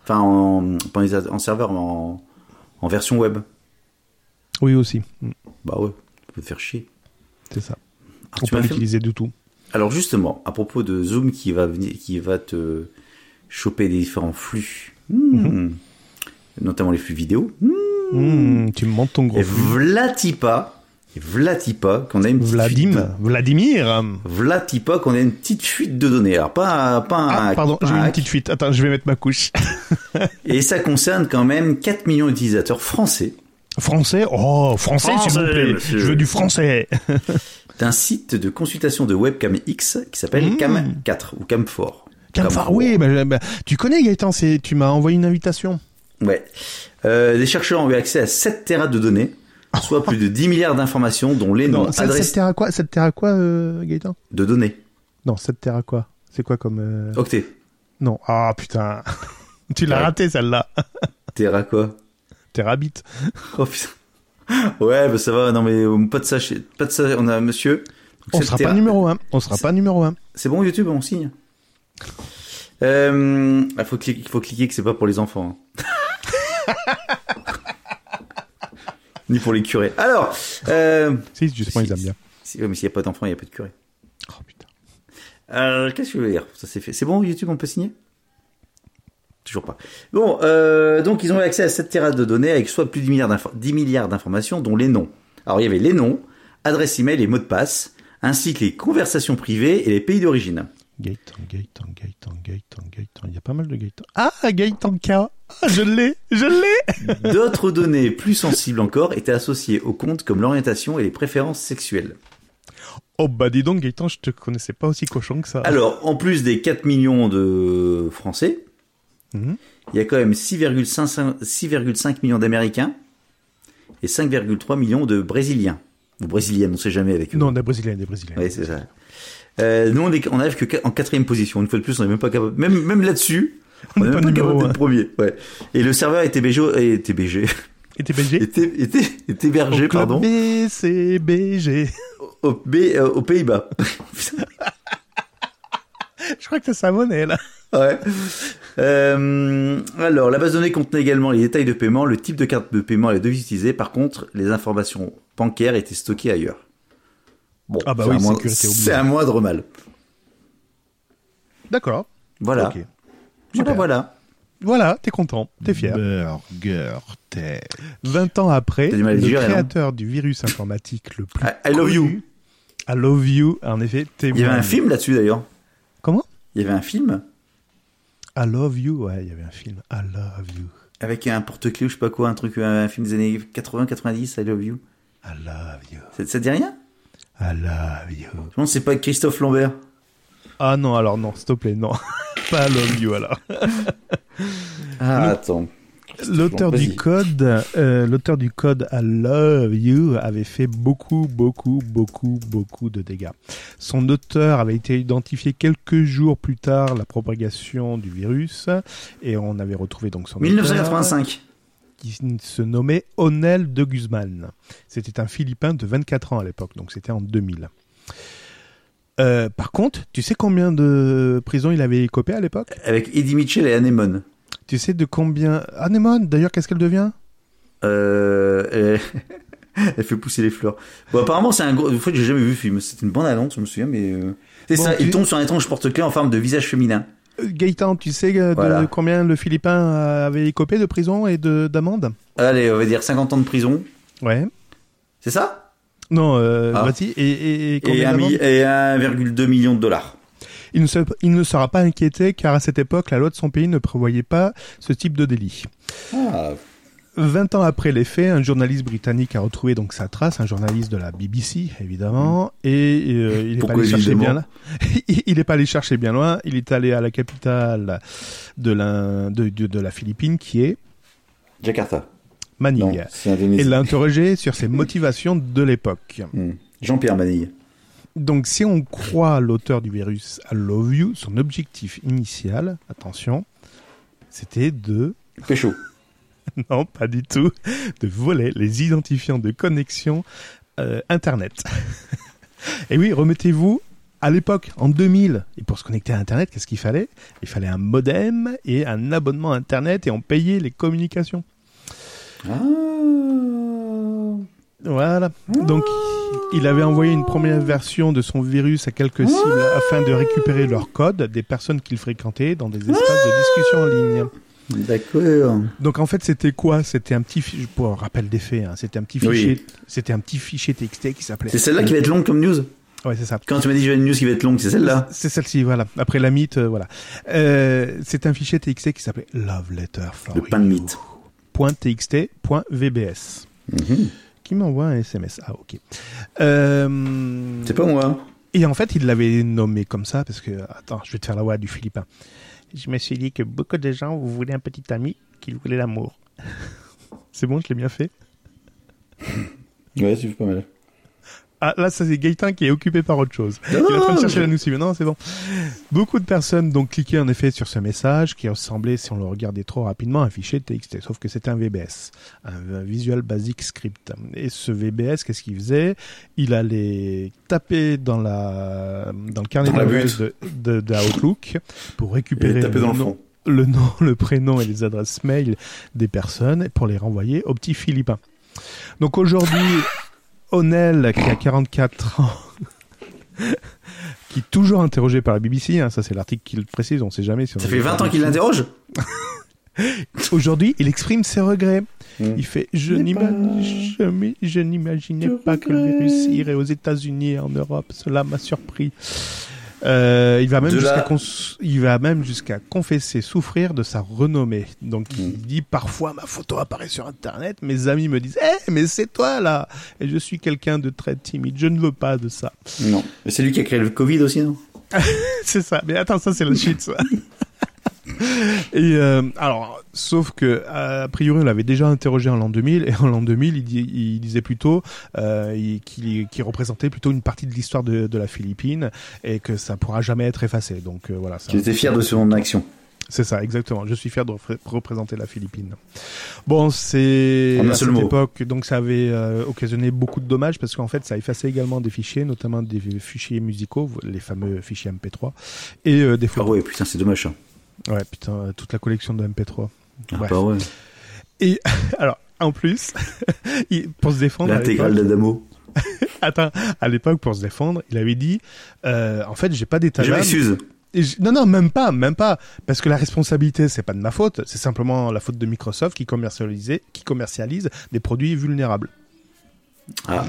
Speaker 2: Enfin, en, pas en, serveur, mais en, en version web.
Speaker 1: Oui, aussi. Mm,
Speaker 2: Bah ouais, tu peux te faire chier.
Speaker 1: C'est ça.
Speaker 2: Ah,
Speaker 1: On
Speaker 2: tu
Speaker 1: peut l'utiliser du tout.
Speaker 2: Alors justement, à propos de Zoom qui va venir, qui va te choper des différents flux, Hmm. Notamment les flux vidéo. Hmm.
Speaker 1: Mm, tu me montes ton gros
Speaker 2: Et. Vlatipa, Vlatipa qu'on a une petite
Speaker 1: Vladim,
Speaker 2: fuite.
Speaker 1: Vladimir.
Speaker 2: Vlatipa qu'on a une petite fuite de données. Alors pas, pas un,
Speaker 1: Ah, pardon, j'ai
Speaker 2: un
Speaker 1: une petite fuite. Attends, je vais mettre ma couche.
Speaker 2: Et ça concerne quand même 4 millions d'utilisateurs français
Speaker 1: Français? Oh, français, s'il vous plaît.
Speaker 2: monsieur.
Speaker 1: Je veux du français.
Speaker 2: d'un site de consultation de webcam X qui s'appelle
Speaker 1: Mmh.
Speaker 2: Cam4 ou Cam4.
Speaker 1: Camphor, oui, bah, bah, tu connais Gaëtan, c'est, tu m'as envoyé une invitation.
Speaker 2: Ouais. Euh, des chercheurs ont eu accès à 7 terras de données, soit plus de 10 milliards d'informations dont les noms,
Speaker 1: Non, 7,
Speaker 2: adresses
Speaker 1: terres à quoi 7 terres à quoi, euh, Gaëtan?
Speaker 2: de données.
Speaker 1: Non, 7 terres à quoi C'est quoi comme... euh,
Speaker 2: Octet.
Speaker 1: Non, ah putain. tu l'as
Speaker 2: Ouais.
Speaker 1: raté celle-là.
Speaker 2: Terra quoi?
Speaker 1: Terabit.
Speaker 2: Oh putain. Ouais, bah ça va, non mais euh, pas de ça, pas de ça, on a un monsieur. Donc,
Speaker 1: On sera
Speaker 2: terras.
Speaker 1: pas numéro 1. On sera pas numéro 1.
Speaker 2: C'est bon YouTube, on signe. Euh, il faut cliquer, il faut cliquer que c'est pas pour les enfants. Ni pour les curés. Alors, euh,
Speaker 1: Si, justement,
Speaker 2: Si.
Speaker 1: ils aiment bien.
Speaker 2: si, mais s'il n'y a pas d'enfants, il n'y a pas de curé.
Speaker 1: Oh putain.
Speaker 2: Euh, Qu'est-ce que je veux dire? Ça c'est fait. C'est bon YouTube, on peut signer? Toujours pas. Bon, euh, donc ils ont eu accès à cette terrasse de données avec soit plus de 10 milliards d'info- 10 milliards d'informations, dont les noms. Alors il y avait les noms, adresse email et mots de passe, ainsi que les conversations privées et les pays d'origine.
Speaker 1: Gaëtan, Gaëtan, Gaëtan, Gaëtan, Gaëtan. Il y a pas mal de Gaëtan. Ah, Gaëtan K. Ah, je l'ai, je l'ai.
Speaker 2: D'autres données plus sensibles encore étaient associées au compte comme l'orientation et les préférences sexuelles.
Speaker 1: Oh bah dis donc Gaëtan, je te connaissais pas aussi cochon que ça.
Speaker 2: Alors, en plus des 4 millions de Français,
Speaker 1: Mhm.
Speaker 2: il y a quand même 6,5 6,5 millions d'Américains et 5,3 millions de Brésiliens. Ou Brésiliennes, on sait jamais avec eux.
Speaker 1: Non, des Brésiliens, des Brésiliens.
Speaker 2: Ouais, c'est ça. Euh, nous, on, est, on arrive que en quatrième position. Une fois de plus, on n'est même pas capable. Même, même là-dessus, on n'est
Speaker 1: est
Speaker 2: même
Speaker 1: pas
Speaker 2: pas capable d'être premier. Ouais. Et le serveur était BG, était BG,
Speaker 1: t'es BG
Speaker 2: était, était, était
Speaker 1: Au club
Speaker 2: pardon,
Speaker 1: BCBG.
Speaker 2: au, B- euh, aux Pays-Bas.
Speaker 1: Je crois que c'est sa monnaie, là.
Speaker 2: Ouais. Euh, alors, la base de données contenait également les détails de paiement, le type de carte de paiement et la devise utilisée. Par contre, les informations bancaires étaient stockées ailleurs. Bon,
Speaker 1: Ah bah
Speaker 2: c'est
Speaker 1: oui,
Speaker 2: un moindre-
Speaker 1: sécurité oblige.
Speaker 2: C'est un moindre mal.
Speaker 1: D'accord.
Speaker 2: Voilà.
Speaker 1: Ok.
Speaker 2: Voilà,
Speaker 1: Super.
Speaker 2: voilà.
Speaker 1: Voilà, t'es content, t'es fier.
Speaker 8: Burger Tech.
Speaker 1: 20 ans après, le
Speaker 2: non
Speaker 1: créateur du virus informatique le plus
Speaker 2: I, I love you.
Speaker 1: I love you, en effet,
Speaker 2: Il y avait un film là-dessus d'ailleurs.
Speaker 1: Comment?
Speaker 2: Il y avait un film
Speaker 1: I love you, ouais, il y avait un film. I love you,
Speaker 2: avec un porte-clés ou je sais pas quoi, un truc, un film des années 80-90, I love you.
Speaker 1: I love you,
Speaker 2: Ça, ça te dit rien?
Speaker 1: I love you.
Speaker 2: Je pense que c'est pas Christophe Lambert.
Speaker 1: Ah non, alors non, s'il te plaît, non. Pas I love you, alors.
Speaker 2: Ah, attends.
Speaker 1: L'auteur du code, euh, l'auteur du code I Love You avait fait beaucoup, beaucoup, beaucoup, beaucoup de dégâts. Son auteur avait été identifié quelques jours plus tard la propagation du virus et on avait retrouvé donc son auteur
Speaker 2: 1985.
Speaker 1: Qui se nommait Onel de Guzman. C'était un Philippin de 24 ans à l'époque, donc c'était en 2000. Euh, par contre, tu sais combien de prisons il avait écopé à l'époque?
Speaker 2: Avec Eddie Mitchell et Anemone.
Speaker 1: Tu sais de combien? Anemone, d'ailleurs, qu'est-ce qu'elle devient?
Speaker 2: Euh, elle... fait pousser les fleurs. Bon, apparemment, c'est un gros. Une fois, j'ai jamais vu le film. C'était une bande annonce, je me souviens, mais. euh, C'est
Speaker 1: Bon,
Speaker 2: ça,
Speaker 1: tu-
Speaker 2: il tombe sur un étrange porte-clés en forme de visage féminin.
Speaker 1: Euh, Gaëtan, tu sais euh, de
Speaker 2: Voilà.
Speaker 1: combien le Philippin avait écopé de prison et de d'amende
Speaker 2: Allez, on va dire 50 ans de prison.
Speaker 1: Ouais.
Speaker 2: C'est ça?
Speaker 1: Non, euh,
Speaker 2: Ah.
Speaker 1: vas-y. Et, et, et
Speaker 2: Et
Speaker 1: combien
Speaker 2: un
Speaker 1: d'amende
Speaker 2: mi- et 1,2 million de dollars.
Speaker 1: il, ne se- il ne sera pas inquiété car à cette époque, la loi de son pays ne prévoyait pas ce type de délit.
Speaker 2: Ah,
Speaker 1: 20 ans après les faits, un journaliste britannique a retrouvé donc sa trace, un journaliste de la BBC évidemment, et euh, il est pas allé chercher bien là. il est pas allé chercher bien loin. Il est allé à la capitale de la de, de, de la Philippine qui est
Speaker 2: Jakarta.
Speaker 1: Manille.
Speaker 2: Non,
Speaker 1: et l'a interrogé sur ses motivations de l'époque.
Speaker 2: Hmm. Jean-Pierre Manille.
Speaker 1: Donc, si on croit l'auteur du virus I Love You, son objectif initial, attention, c'était de,
Speaker 2: Pécho.
Speaker 1: non, pas du tout, de voler les identifiants de connexion euh, Internet. et oui, remettez-vous à l'époque, en 2000, et pour se connecter à Internet, qu'est-ce qu'il fallait? Il fallait un modem et un abonnement Internet et on payait les communications.
Speaker 2: Ah.
Speaker 1: Voilà. Donc, il avait envoyé une première version de son virus à quelques cibles afin de récupérer leur code des personnes qu'il fréquentait dans des espaces de discussion en ligne.
Speaker 2: D'accord.
Speaker 1: Donc en fait, c'était quoi? C'était un petit fi- pour rappel des faits, hein, c'était un petit
Speaker 2: Oui.
Speaker 1: fichier, c'était un petit fichier TXT qui s'appelait.
Speaker 2: C'est celle-là qui va être longue comme news?
Speaker 1: Ouais, c'est ça.
Speaker 2: Quand tu m'as dit j'ai une news qui va être longue, c'est celle-là?
Speaker 1: C'est celle-ci, voilà. Après la mythe, euh, voilà. Euh, c'est un fichier TXT qui s'appelait Love Letter for
Speaker 2: Le pain de mythe.
Speaker 1: Point .txt, point .vbs.
Speaker 2: Mhm.
Speaker 1: Qui m'envoie un SMS. Ah, ok. Euh,
Speaker 2: C'est pas moi.
Speaker 1: Et en fait, il l'avait nommé comme ça parce que, attends, je vais te faire la voix du Philippin. Je me suis dit que beaucoup de gens, voulez un petit ami qui voulait l'amour. c'est bon, je l'ai bien fait?
Speaker 2: Ouais, c'est pas mal.
Speaker 1: Ah, là, ça c'est Gaëtan qui est occupé par autre chose.
Speaker 2: Non,
Speaker 1: il est en train de chercher
Speaker 2: je-
Speaker 1: la nous suivre. Non, c'est bon. Beaucoup de personnes donc cliquaient en effet sur ce message qui ressemblait, si on le regardait trop rapidement, à un fichier TXT. Sauf que c'était un VBS, un Visual Basic Script. Et ce VBS, qu'est-ce qu'il faisait? Il allait taper dans la dans le carnet
Speaker 2: Dans
Speaker 1: de, de, de Outlook pour récupérer
Speaker 2: Et taper dans le
Speaker 1: nom,
Speaker 2: fond.
Speaker 1: le nom, le prénom et les adresses mail des personnes pour les renvoyer au petit Philippin. Donc aujourd'hui, Onel, qui a 44 ans, qui est toujours interrogé par la BBC, hein, ça c'est l'article qui le précise, on sait jamais si on
Speaker 2: Ça
Speaker 1: a
Speaker 2: fait
Speaker 1: vu
Speaker 2: 20
Speaker 1: par
Speaker 2: ans qu'il l'interroge
Speaker 1: Aujourd'hui, il exprime ses regrets.
Speaker 2: Hmm.
Speaker 1: Il fait Je n'imaginais
Speaker 2: Je
Speaker 1: pas que le virus irait aux États-Unis et en Europe. Cela m'a surpris. Euh, il va même jusqu'à
Speaker 2: là-
Speaker 1: cons- il va même jusqu'à confesser souffrir de sa renommée. Donc il
Speaker 2: Mm.
Speaker 1: dit parfois ma photo apparaît sur internet, mes amis me disent "Eh mais c'est toi là." Et je suis quelqu'un de très timide, je ne veux pas de ça.
Speaker 2: Non. Mais c'est lui qui a créé le Covid aussi, non?
Speaker 1: C'est ça. Mais attends, ça c'est la. Ça. Et euh, alors, sauf que a priori, on l'avait déjà interrogé en l'an 2000, et en l'an 2000, il, di- il disait plutôt euh, il- qu'il représentait plutôt une partie de l'histoire de, de la Philippine et que ça pourra jamais être effacé. Donc euh, voilà.
Speaker 2: Qu'il était fier de son action.
Speaker 1: C'est ça, exactement. Je suis fier de repré- représenter la Philippine. Bon, c'est à cette
Speaker 2: mot.
Speaker 1: époque, donc ça avait euh, occasionné beaucoup de dommages parce qu'en fait, ça effaçait également des fichiers, notamment des fichiers musicaux, les fameux fichiers MP3, et euh, des
Speaker 2: Ah
Speaker 1: photos.
Speaker 2: ouais, putain, c'est dommage. ça.
Speaker 1: Ouais, putain, euh, toute la collection de MP3.
Speaker 2: Ah
Speaker 1: Bref.
Speaker 2: bah ouais.
Speaker 1: Et alors, en plus, pour se défendre,
Speaker 2: L'intégrale d'Adamo.
Speaker 1: attends, à l'époque, pour se défendre, il avait dit, euh, en fait, j'ai pas d'état
Speaker 2: Je
Speaker 1: d'âme. je- Non, non, même pas, même pas, parce que la responsabilité, c'est pas de ma faute, c'est simplement la faute de Microsoft qui commercialisait, qui commercialise des produits vulnérables.
Speaker 2: Ah.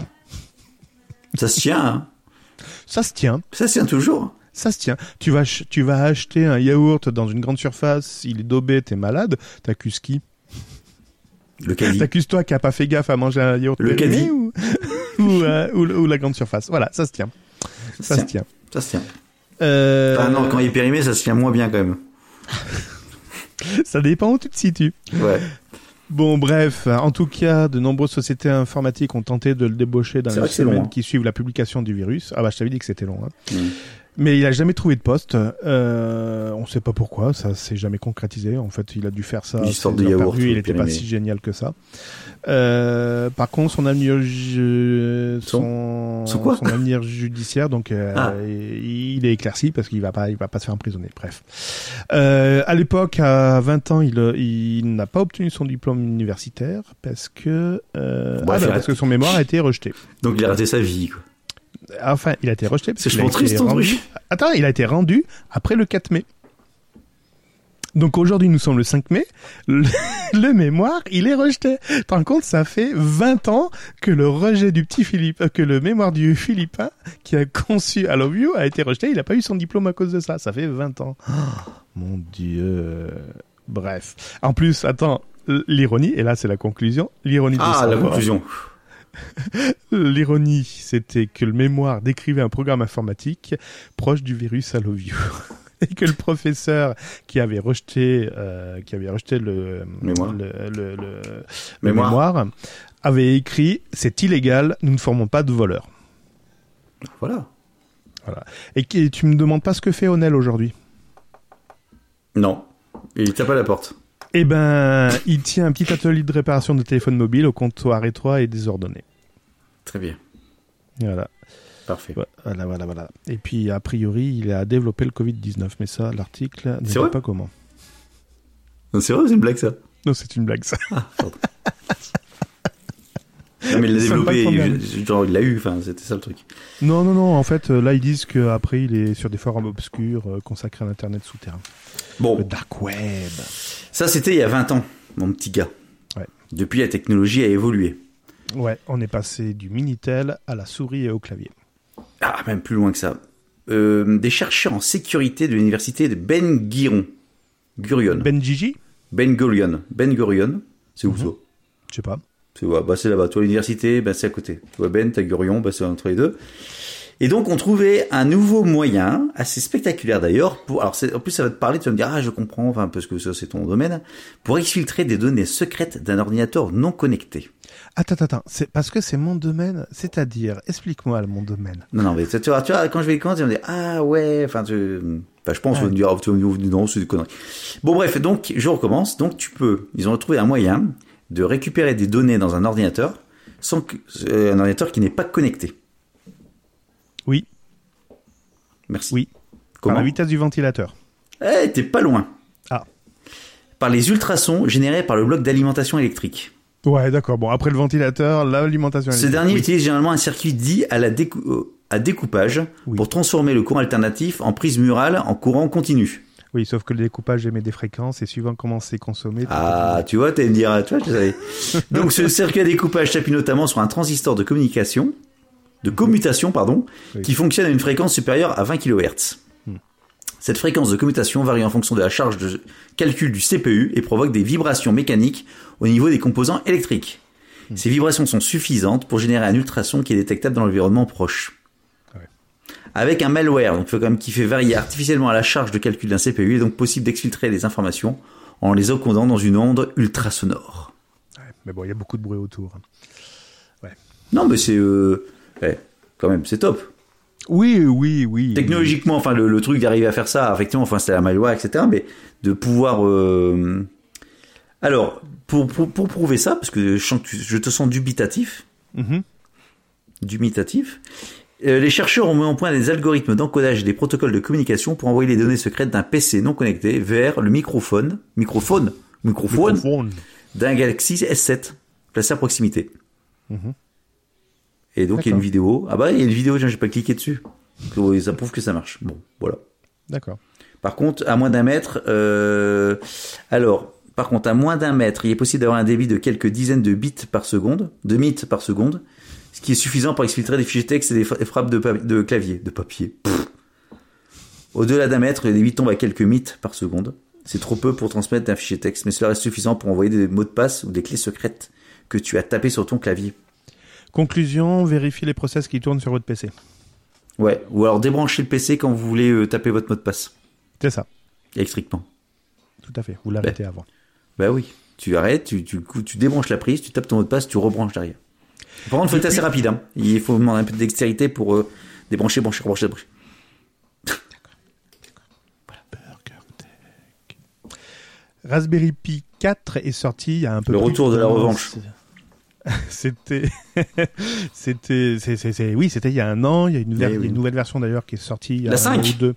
Speaker 2: Ça se tient, hein.
Speaker 1: Ça se tient,
Speaker 2: Ça se tient toujours.
Speaker 1: Ça se tient. Tu vas, tu vas acheter un yaourt dans une grande surface, il est daubé, t'es malade, t'accuses qui?
Speaker 2: Le caddie.
Speaker 1: T'accuses toi qui a pas fait gaffe à manger un yaourt
Speaker 2: Le caddie.
Speaker 1: ou, ou, euh, ou ou la grande surface. Voilà, ça se tient. Ça se tient.
Speaker 2: Ça se tient.
Speaker 1: Euh,
Speaker 2: Ah non, quand il est périmé, ça se tient moins bien quand même.
Speaker 1: Ça dépend où tu te situes.
Speaker 2: Ouais.
Speaker 1: Bon, bref, en tout cas, de nombreuses sociétés informatiques ont tenté de le débaucher dans les
Speaker 2: long,
Speaker 1: semaines
Speaker 2: hein.
Speaker 1: qui suivent la publication du virus. Ah bah, je t'avais dit que c'était long. Hein.
Speaker 2: Mm.
Speaker 1: Mais il a jamais trouvé de poste. Euh, on sait pas pourquoi, ça s'est jamais concrétisé. En fait, il a dû faire ça.
Speaker 2: Une histoire de yaourt,
Speaker 1: Il était pas si génial que ça. Euh, par contre, son avenir, ju- son,
Speaker 2: son quoi
Speaker 1: avenir judiciaire, donc euh,
Speaker 2: Ah.
Speaker 1: il est éclairci parce qu'il va pas, il va pas se faire emprisonner. Bref. Euh, à l'époque, à 20 ans, il, il n'a pas obtenu son diplôme universitaire parce que, euh,
Speaker 2: Bref,
Speaker 1: ah, bah, parce que son mémoire a été rejeté.
Speaker 2: Donc il a raté sa vie. Quoi.
Speaker 1: Enfin, il a été rejeté.
Speaker 2: C'est
Speaker 1: été
Speaker 2: triste, ton
Speaker 1: rendu-
Speaker 2: truc.
Speaker 1: Attends, il a été rendu après le 4 mai. Donc aujourd'hui, nous sommes le 5 mai. Le, le mémoire, il est rejeté. Tu te rends compte, ça fait 20 ans que le rejet du petit Philippe, euh, que le mémoire du Philippin qui a conçu I Love You a été rejeté. Il n'a pas eu son diplôme à cause de ça. Ça fait 20 ans. Oh, mon Dieu. Bref. En plus, attends, l'ironie, et là c'est la conclusion, l'ironie de
Speaker 2: Ah, la conclusion.
Speaker 1: L'ironie, c'était que le mémoire décrivait un programme informatique proche du virus I Love You. Et que le professeur qui avait rejeté, euh, qui avait rejeté le
Speaker 2: Mémoire.
Speaker 1: le, le- le- le
Speaker 2: Mémoire.
Speaker 1: mémoire avait écrit c'est illégal, nous ne formons pas de voleurs.
Speaker 2: Voilà.
Speaker 1: Voilà. Et qui- tu me demandes pas ce que fait Onel aujourd'hui?
Speaker 2: Non. Il tape à la porte.
Speaker 1: Eh ben, il tient un petit atelier de réparation de téléphone mobile au comptoir étroit et désordonné.
Speaker 2: Très bien.
Speaker 1: Voilà.
Speaker 2: Parfait.
Speaker 1: Voilà, voilà, voilà. Et puis, a priori, il a développé le Covid-19, mais ça, l'article ne
Speaker 2: vrai
Speaker 1: pas comment.
Speaker 2: C'est vrai, c'est une blague ça?
Speaker 1: Non, c'est une blague, ça.
Speaker 2: Non, mais il l'a développé, genre il l'a eu, enfin c'était ça le truc.
Speaker 1: Non, non, non, en fait, euh, là, ils disent qu'après, il est sur des forums obscurs euh, consacrés à l'Internet souterrain.
Speaker 2: Bon,
Speaker 1: Le dark web.
Speaker 2: ça c'était il y a 20 ans, mon petit gars.
Speaker 1: Ouais.
Speaker 2: Depuis la technologie a évolué.
Speaker 1: Ouais, on est passé du Minitel à la souris et au clavier.
Speaker 2: Ah, même plus loin que ça. Euh, des chercheurs en sécurité de l'université de Ben Gurion. Gurion.
Speaker 1: Ben Gigi
Speaker 2: Ben Gurion. Ben Gurion. C'est où
Speaker 1: Mhm.
Speaker 2: ça
Speaker 1: Je sais pas.
Speaker 2: C'est ouais, bah, là-bas. Toi, l'université, bah, c'est à côté. Tu vois, Ben, t'as Gurion, bah, c'est entre les deux. Et donc, on trouvait un nouveau moyen, assez spectaculaire d'ailleurs, pour, alors c'est, en plus, ça va te parler, tu vas me dire, ah, je comprends, enfin, parce que ça, c'est ton domaine, pour exfiltrer des données secrètes d'un ordinateur non connecté.
Speaker 1: Attends, attends, attends. C'est parce que c'est mon domaine, c'est-à-dire, explique-moi mon domaine.
Speaker 2: Non, non, mais tu vois, tu vois, quand je vais tu vas me dire, ah, ouais, enfin, tu, enfin, je pense, on me dire, non, c'est des conneries. Bon, bref, donc, je recommence. Donc, tu peux, ils ont trouvé un moyen de récupérer des données dans un ordinateur sans que, euh, un ordinateur qui n'est pas connecté.
Speaker 1: Oui.
Speaker 2: Merci.
Speaker 1: Oui.
Speaker 2: Comment
Speaker 1: Par la vitesse du ventilateur.
Speaker 2: Eh, t'es pas loin.
Speaker 1: Ah.
Speaker 2: Par les ultrasons générés par le bloc d'alimentation électrique.
Speaker 1: Ouais, d'accord. Bon, après le ventilateur, l'alimentation.
Speaker 2: Ce
Speaker 1: électrique.
Speaker 2: dernier
Speaker 1: Oui.
Speaker 2: utilise généralement un circuit dit à, la décou- euh, à découpage pour transformer le courant alternatif en prise murale en courant continu.
Speaker 1: Oui, sauf que le découpage émet des fréquences et suivant comment c'est consommé.
Speaker 2: Ah, tu vois, t'allais me dire, tu vois, je savais. Donc, ce circuit à découpage s'appuie notamment sur un transistor de communication, de commutation, pardon,
Speaker 1: Oui.
Speaker 2: qui fonctionne à une fréquence supérieure à 20 kHz.
Speaker 1: Hmm.
Speaker 2: Cette fréquence de commutation varie en fonction de la charge de calcul du CPU et provoque des vibrations mécaniques au niveau des composants électriques.
Speaker 1: Hmm.
Speaker 2: Ces vibrations sont suffisantes pour générer un ultrason qui est détectable dans l'environnement proche.
Speaker 1: Ouais.
Speaker 2: Avec un malware, donc, même, qui fait varier artificiellement la charge de calcul d'un CPU, il est donc possible d'exfiltrer les informations en les encodant dans une onde ultrasonore.
Speaker 1: Ouais, mais bon, il y a beaucoup de bruit autour.
Speaker 2: Non, mais c'est... Euh, ouais, quand même, c'est top.
Speaker 1: Oui, oui, oui.
Speaker 2: Technologiquement, enfin, le, le truc d'arriver à faire ça, effectivement, enfin, c'était la malware, etc., mais de pouvoir... euh, Alors, pour, pour, pour prouver ça, parce que je, te sens dubitatif,
Speaker 1: Mhm.
Speaker 2: dubitatif, euh, les chercheurs ont mis en point des algorithmes d'encodage et des protocoles de communication pour envoyer les données secrètes d'un PC non connecté vers le microphone, microphone, microphone,
Speaker 1: Microphone.
Speaker 2: d'un Galaxy S7 placé à proximité.
Speaker 1: Mhm.
Speaker 2: Et donc il y a une vidéo. Ah bah il y a une vidéo, j'ai pas cliqué dessus. Ça prouve que ça marche. Bon, voilà.
Speaker 1: D'accord.
Speaker 2: Par contre, à moins d'un mètre, euh, alors, par contre, à moins d'un mètre, il est possible d'avoir un débit de quelques dizaines de bits par seconde, de bits par seconde, ce qui est suffisant pour exfiltrer des fichiers texte et des fra- frappes de, de clavier, de papier. Au-delà d'un mètre, le débit tombe à quelques bits par seconde. C'est trop peu pour transmettre un fichier texte, mais cela reste suffisant pour envoyer des mots de passe ou des clés secrètes que tu as tapées sur ton clavier.
Speaker 1: Conclusion, vérifiez les process qui tournent sur votre PC.
Speaker 2: Ouais, ou alors débranchez le PC quand vous voulez euh, taper votre mot de passe.
Speaker 1: C'est ça.
Speaker 2: Électriquement.
Speaker 1: Tout à fait, vous l'arrêtez bah. avant.
Speaker 2: Bah oui, tu arrêtes, tu, débranches la prise, tu tapes ton mot de passe, tu rebranches derrière. Par contre, il faut être assez rapide. Hein. Il faut demander un peu de dextérité pour euh, débrancher, brancher, brancher, brancher.
Speaker 1: Raspberry Pi 4 est sorti il y a un peu
Speaker 2: Le retour de la revanche.
Speaker 1: C'était, c'était, c'est, c'est, c'est- oui, c'était il y a un an. Il y a une, ver-
Speaker 2: Eh oui.
Speaker 1: une nouvelle version d'ailleurs qui est sortie il y a
Speaker 2: La
Speaker 1: un mois
Speaker 2: 5.
Speaker 1: ou deux.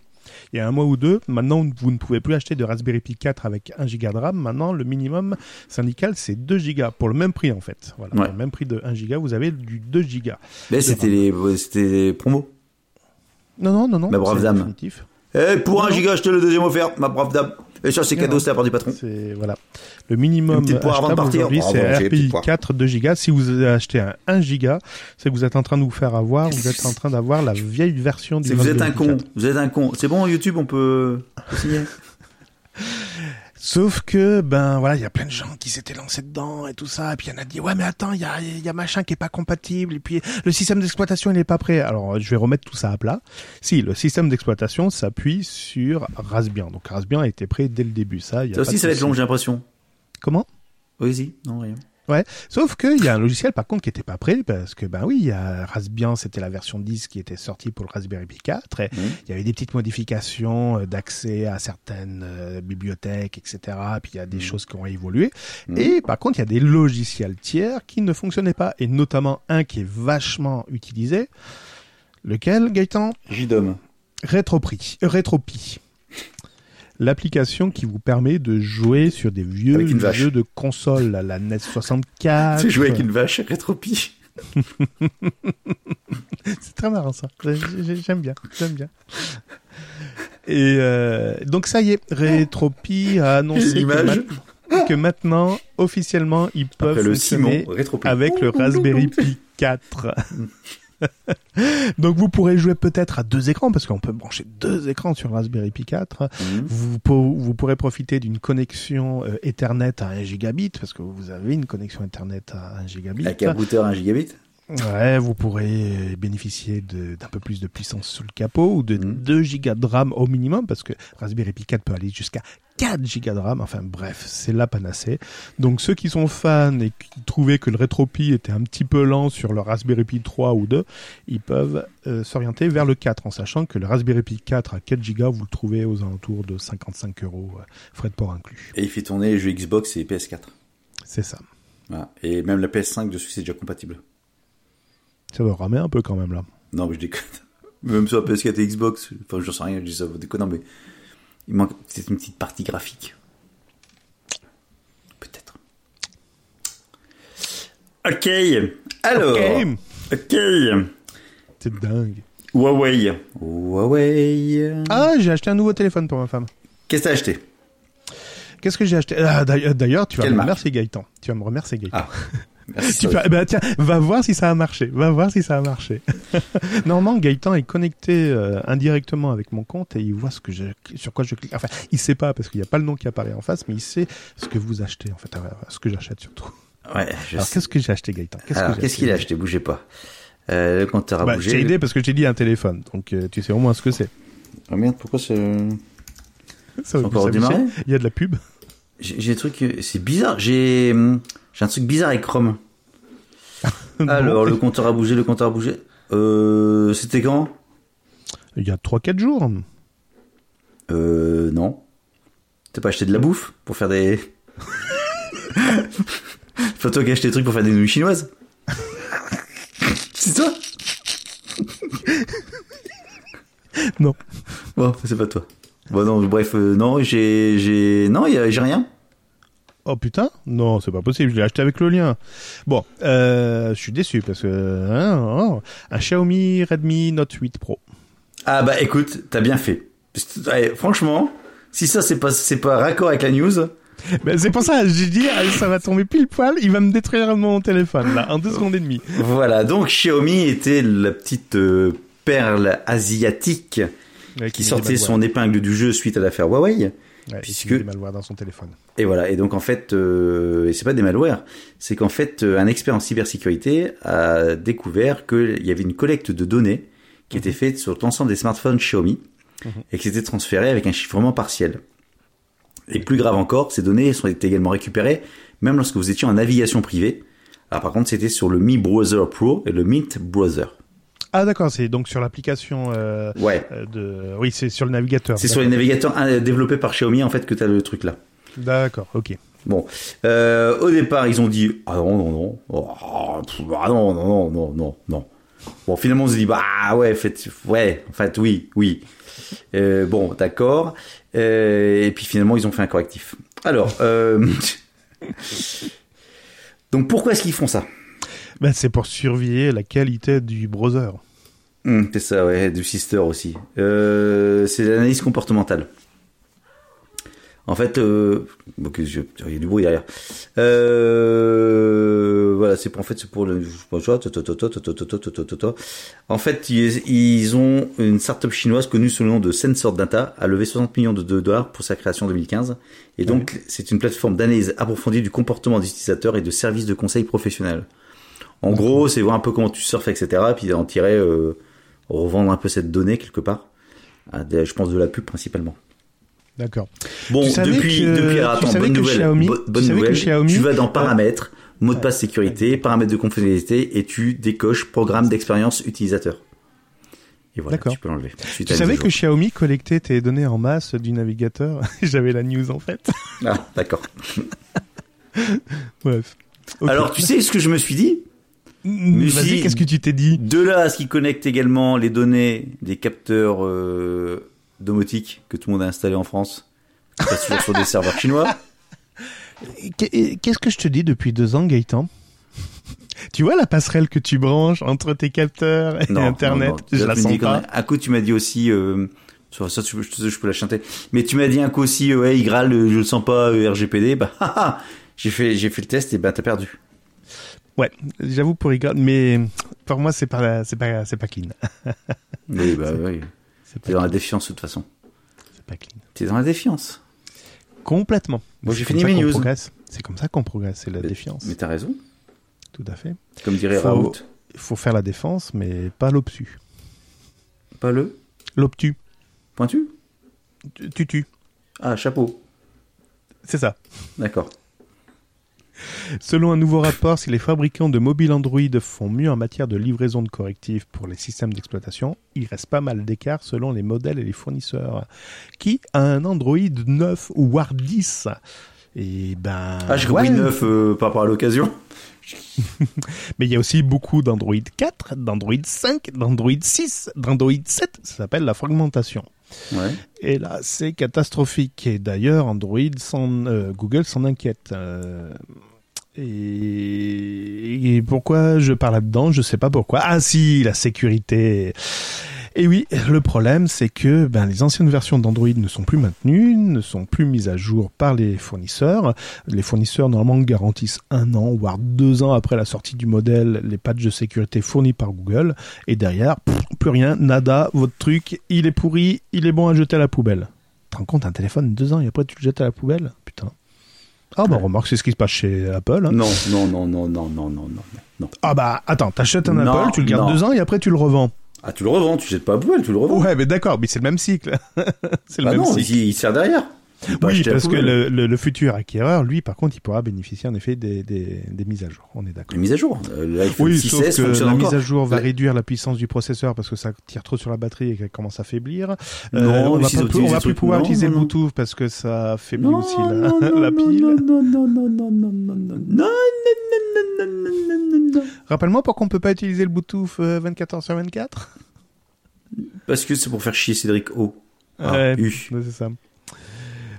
Speaker 1: Il y a un mois ou deux. Maintenant, vous ne pouvez plus acheter de Raspberry Pi 4 avec 1 giga de RAM. Maintenant, le minimum syndical, c'est 2 gigas pour le même prix en fait. Voilà,
Speaker 2: Ouais.
Speaker 1: pour le même prix de 1 giga, vous avez du 2 gigas.
Speaker 2: Mais c'était les, promos.
Speaker 1: Non, non, non, non.
Speaker 2: Ma brave dame.
Speaker 1: définitif.
Speaker 2: Eh, pour un
Speaker 1: Non.
Speaker 2: giga, je te le deuxième offert, ma brave dame. Et ça, c'est cadeau, c'est la part du patron.
Speaker 1: C'est voilà. Le minimum achetable aujourd'hui, c'est RPI
Speaker 2: poire.
Speaker 1: 4 2 gigas. Si vous achetez un 1 giga, c'est que vous êtes en train de vous faire avoir. Vous êtes en train d'avoir la vieille version du
Speaker 2: vous êtes un con.
Speaker 1: Pi 4.
Speaker 2: Vous êtes un con. C'est bon, YouTube, on peut signer.
Speaker 1: Sauf que, ben voilà, il y a plein de gens qui s'étaient lancés dedans et tout ça. Et puis il y en a dit, ouais, mais attends, il y a, y a machin qui est pas compatible. Et puis le système d'exploitation, il est pas prêt. Alors je vais remettre tout ça à plat. Si, le système d'exploitation s'appuie sur Raspbian. Donc Raspbian a été prêt dès le début. Ça, y a
Speaker 2: Ça
Speaker 1: pas
Speaker 2: aussi,
Speaker 1: de
Speaker 2: ça va être long, j'ai l'impression.
Speaker 1: Comment?
Speaker 2: Oui, si. Non, rien.
Speaker 1: Ouais, sauf qu'il y a un logiciel par contre qui était pas prêt parce que ben oui, il y a Raspbian, c'était la version 10 qui était sortie pour le Raspberry Pi 4 et il y avait des petites modifications euh, d'accès à certaines euh, bibliothèques, etc. Puis il y a des choses qui ont évolué.
Speaker 2: Mhm.
Speaker 1: Et par contre, il y a des logiciels tiers qui ne fonctionnaient pas et notamment un qui est vachement utilisé. Lequel, Gaëtan?
Speaker 2: JDOM.
Speaker 1: Retropri. euh, Retropie. L'application qui vous permet de jouer sur des vieux
Speaker 2: vache.
Speaker 1: jeux de console, la- NES 64.
Speaker 2: C'est jouer avec une vache, rétropie.
Speaker 1: C'est très marrant ça. J'ai- j'ai- J'aime bien, j'aime bien. Et euh, donc ça y est, Retropie a annoncé que,
Speaker 2: L'image.
Speaker 1: ma- que maintenant, officiellement, ils peuvent
Speaker 2: Après le Simon,
Speaker 1: avec le Raspberry Pi 4. Donc vous pourrez jouer peut-être à deux écrans parce qu'on peut brancher deux écrans sur Raspberry Pi 4.
Speaker 2: Mhm.
Speaker 1: Vous, vous pourrez profiter d'une connexion euh, Ethernet à 1 gigabit parce que vous avez une connexion Ethernet à 1 gigabit.
Speaker 2: Avec un routeur 1 gigabit?
Speaker 1: Ouais, vous pourrez bénéficier d'un peu plus de puissance sous le capot ou de
Speaker 2: Mhm.
Speaker 1: 2 gigas de RAM au minimum parce que Raspberry Pi 4 peut aller jusqu'à 4 gigas de RAM. Enfin bref, c'est la panacée. Donc ceux qui sont fans et qui trouvaient que le RetroPie était un petit peu lent sur le Raspberry Pi 3 ou 2, ils peuvent euh, s'orienter vers le 4 en sachant que le Raspberry Pi 4 à 4 gigas, vous le trouvez aux alentours de 55 euros, euh, frais de port inclus.
Speaker 2: Et il fait tourner les jeux Xbox et PS4.
Speaker 1: C'est ça.
Speaker 2: Voilà. Et même la PS5 dessus, c'est déjà compatible.
Speaker 1: Ça doit ramer un peu quand même là.
Speaker 2: Non, mais je déconne. Même sur la PS4 et Xbox, enfin, j'en sais rien, je dis ça, vous déconnez, mais il manque peut-être une petite partie graphique. Peut-être. Ok. Alors.
Speaker 1: Ok.
Speaker 2: Ok.
Speaker 1: C'est dingue.
Speaker 2: Huawei. Huawei.
Speaker 1: Ah, j'ai acheté un nouveau téléphone pour ma femme.
Speaker 2: Qu'est-ce que t'as acheté?
Speaker 1: Qu'est-ce que j'ai acheté? Ah, d'ailleurs- tu vas
Speaker 2: Quelle
Speaker 1: me remercier Gaëtan. Tu vas me remercier Gaëtan.
Speaker 2: Ah. Merci.
Speaker 1: Tu vas- bah, tiens, va voir si ça a marché. Va voir si ça a marché. Normalement, Gaëtan est connecté euh, indirectement avec mon compte et il voit ce que je, sur quoi je clique. Enfin, il sait pas parce qu'il n'y a pas le nom qui apparaît en face, mais il sait ce que vous achetez en fait, euh, ce que j'achète surtout.
Speaker 2: Ouais, je
Speaker 1: Alors, qu'est-ce que j'ai acheté, Gaëtan? Qu'est-ce que
Speaker 2: Alors, qu'est-ce qu'il a acheté? Bougez pas. Euh, le compteur a
Speaker 1: Bah,
Speaker 2: bougé.
Speaker 1: J'ai aidé parce que j'ai dit un téléphone, donc euh, tu sais au moins ce que c'est.
Speaker 2: Oh merde, pourquoi c'est.
Speaker 1: Ça
Speaker 2: encore démarré
Speaker 1: Il y a de la pub.
Speaker 2: J'ai j'ai des trucs. euh, C'est bizarre. J'ai hum, j'ai un truc bizarre avec Chrome. Alors, le compteur a bougé, le compteur a bougé. Euh, c'était quand?
Speaker 1: Il y a 3-4 jours.
Speaker 2: Euh, non. T'as pas acheté de la bouffe pour faire des. Faut toi qui acheté des trucs pour faire des nouilles chinoises. C'est toi
Speaker 1: Non.
Speaker 2: Bon, c'est pas toi. Bon, non, bref, euh, non, j'ai, j'ai, non, j'ai rien.
Speaker 1: Oh putain Non, c'est pas possible, je l'ai acheté avec le lien. Bon, euh, je suis déçu parce que... hein, oh, un Xiaomi Redmi Note 8 Pro.
Speaker 2: Ah bah écoute, t'as bien fait. Ouais, franchement, si ça c'est pas, c'est pas raccord avec la news,
Speaker 1: Ben, c'est pour ça, j'ai dit, ah, ça va tomber pile poil, il va me détruire mon téléphone, là, en deux secondes et demie.
Speaker 2: voilà. Donc Xiaomi était la petite euh, perle asiatique
Speaker 1: Ouais,
Speaker 2: qui
Speaker 1: met
Speaker 2: sortait son épingle du jeu suite à l'affaire Huawei.
Speaker 1: Ouais,
Speaker 2: puisque-
Speaker 1: qui met des malwares dans son téléphone.
Speaker 2: Et voilà. Et donc en fait, euh, et c'est pas des malwares, c'est qu'en fait, euh, un expert en cybersécurité a découvert qu'il y avait une collecte de données qui était faite sur l'ensemble des smartphones Xiaomi
Speaker 1: Mhm.
Speaker 2: et qui était transférée avec un chiffrement partiel. Et plus grave encore, ces données sont également récupérées même lorsque vous étiez en navigation privée. Alors par contre, c'était sur le Mi Browser Pro et le Mint Browser.
Speaker 1: Ah d'accord, c'est donc sur l'application euh,
Speaker 2: Ouais.
Speaker 1: euh, de... Oui, c'est sur le navigateur.
Speaker 2: C'est sur les navigateurs euh, développés par Xiaomi en fait que tu as le truc là.
Speaker 1: D'accord, ok.
Speaker 2: Bon, euh, au départ, ils ont dit ah non non non, oh, ah non non non non non non. Bon, finalement, on se dit bah ouais, fait, ouais, en fait oui oui. Euh, bon, d'accord. Et puis finalement, ils ont fait un correctif. Alors, donc pourquoi est-ce qu'ils font ça?
Speaker 1: Ben, c'est pour surveiller la qualité du browser.
Speaker 2: Hmm, c'est ça, ouais, du sister aussi. Euh, c'est l'analyse comportementale. En fait, euh, il y a du bruit derrière. Euh, voilà, c'est pour en fait c'est pour le En fait, ils, ont une startup chinoise connue sous le nom de Sensor Data a levé 60 millions de dollars pour sa création en 2015 et donc c'est une plateforme d'analyse approfondie du comportement des utilisateurs et de services de conseil professionnel. En gros, c'est voir un peu comment tu surfes, etc. Et puis en tirer, euh, revendre un peu cette donnée quelque part. Je pense de la pub principalement.
Speaker 1: D'accord.
Speaker 2: Bon,
Speaker 1: Tu
Speaker 2: depuis,
Speaker 1: que-
Speaker 2: depuis,
Speaker 1: tu
Speaker 2: attends, bonne nouvelle,
Speaker 1: Xiaomi-
Speaker 2: bo-
Speaker 1: tu
Speaker 2: bonne
Speaker 1: que
Speaker 2: nouvelle,
Speaker 1: Xiaomi-
Speaker 2: tu vas dans paramètres, mot de passe sécurité, paramètres de confidentialité, et tu décoches programme d'expérience utilisateur. Et voilà, tu peux l'enlever.
Speaker 1: Tu savais que. Xiaomi collectait tes données en masse du navigateur J'avais la news en fait.
Speaker 2: Ah, d'accord.
Speaker 1: Bref.
Speaker 2: Alors, tu sais ce que je me suis dit?
Speaker 1: Vas-y, qu'est-ce que tu t'es dit
Speaker 2: De là à ce qui connecte également les données des capteurs domotiques que tout le monde a installés en France, toujours sur des serveurs chinois.
Speaker 1: Qu'est- Qu'est-ce que je te dis depuis deux ans, Gaëtan Tu vois la passerelle que tu branches entre tes capteurs et Internet
Speaker 2: non.
Speaker 1: Je la sens pas.
Speaker 2: Un coup, tu m'as dit aussi, euh, ça, tu- je, peux la chanter. Mais tu m'as dit un coup aussi, ouais, Igral, euh, je le sens pas, RGPD. Bah, j'ai fait, le test et bah, t'as perdu.
Speaker 1: Ouais, j'avoue pour rigoler, mais pour moi c'est pas c'est pas c'est pas clean.
Speaker 2: Oui, bah, oui.
Speaker 1: C'est
Speaker 2: T'es dans la défiance, de toute façon.
Speaker 1: c'est pas clean.
Speaker 2: T'es dans la défiance.
Speaker 1: Complètement.
Speaker 2: Moi, j'ai fini mes news.
Speaker 1: progresse. C'est comme ça qu'on progresse, c'est la défiance.
Speaker 2: Mais t'as raison.
Speaker 1: Tout à fait.
Speaker 2: Comme dirait
Speaker 1: Faut-
Speaker 2: Raoult.
Speaker 1: Il faut faire la défense, mais pas l'obtus.
Speaker 2: Pas le
Speaker 1: L'obtus.
Speaker 2: pointu?
Speaker 1: Tu- Tu tues.
Speaker 2: Ah, chapeau.
Speaker 1: C'est ça.
Speaker 2: D'accord.
Speaker 1: Selon un nouveau rapport, si les fabricants de mobiles Android font mieux en matière de livraison de correctifs pour les systèmes d'exploitation, il reste pas mal d'écart selon les modèles et les fournisseurs. Qui a un Android 9 ou voire 10 Et ben.
Speaker 2: Ah, j'ai
Speaker 1: ouais.
Speaker 2: compris neuf euh, par rapport à l'occasion.
Speaker 1: Mais il y a aussi beaucoup d'Android 4, d'Android 5, d'Android 6, d'Android 7. Ça s'appelle la fragmentation.
Speaker 2: Ouais.
Speaker 1: Et là, c'est catastrophique. Et d'ailleurs, Android, s'en- euh, Google s'en inquiète. Euh, et... pourquoi je parle là-dedans? Je sais pas pourquoi. Ah si, la sécurité. Et oui, le problème, c'est que ben, les anciennes versions d'Android ne sont plus maintenues, ne sont plus mises à jour par les fournisseurs. Les fournisseurs, normalement, garantissent un an, voire deux ans après la sortie du modèle, les patchs de sécurité fournis par Google. Et derrière, plus rien, nada, votre truc, il est pourri, il est bon à jeter à la poubelle. Tu rends compte, un téléphone, deux ans, et après tu le jettes à la poubelle? Putain. Ah bah remarque, c'est ce qui se passe chez Apple. Hein.
Speaker 2: Non, non, non, non, non, non, non, non,
Speaker 1: Ah bah attends, t'achètes un Apple, tu le gardes deux ans et après tu le revends.
Speaker 2: Ah tu le revends, tu jettes pas à poubelle, tu le revends.
Speaker 1: Ouais mais d'accord, mais c'est le même cycle. c'est le
Speaker 2: bah
Speaker 1: même
Speaker 2: non,
Speaker 1: cycle.
Speaker 2: Il, il sert derrière.
Speaker 1: Oui, parce que le, le- le futur acquéreur, lui, par contre, il pourra bénéficier en effet des, des, des mises à jour. On est d'accord.
Speaker 2: Les mises à jour. Euh,
Speaker 1: Oui,
Speaker 2: 6S
Speaker 1: sauf que la
Speaker 2: encore.
Speaker 1: mise à jour va réduire la puissance du processeur parce que ça tire trop sur la batterie et qu'elle commence à faiblir.
Speaker 2: Non,
Speaker 1: Euh, on va, pas on va plus pouvoir
Speaker 2: non,
Speaker 1: utiliser
Speaker 2: non.
Speaker 1: Bluetooth parce que ça affaiblit
Speaker 2: Non,
Speaker 1: aussi la,
Speaker 2: non, non,
Speaker 1: la
Speaker 2: non,
Speaker 1: pile.
Speaker 2: Non, non, non, non, non, non, non, non, non, non, non, non, non, non, non, non.
Speaker 1: Rappelle-moi pourquoi on peut pas utiliser le Bluetooth euh, 24 heures sur 24
Speaker 2: Parce que c'est pour faire chier Cédric O. Ah,
Speaker 1: ouais, c'est ça.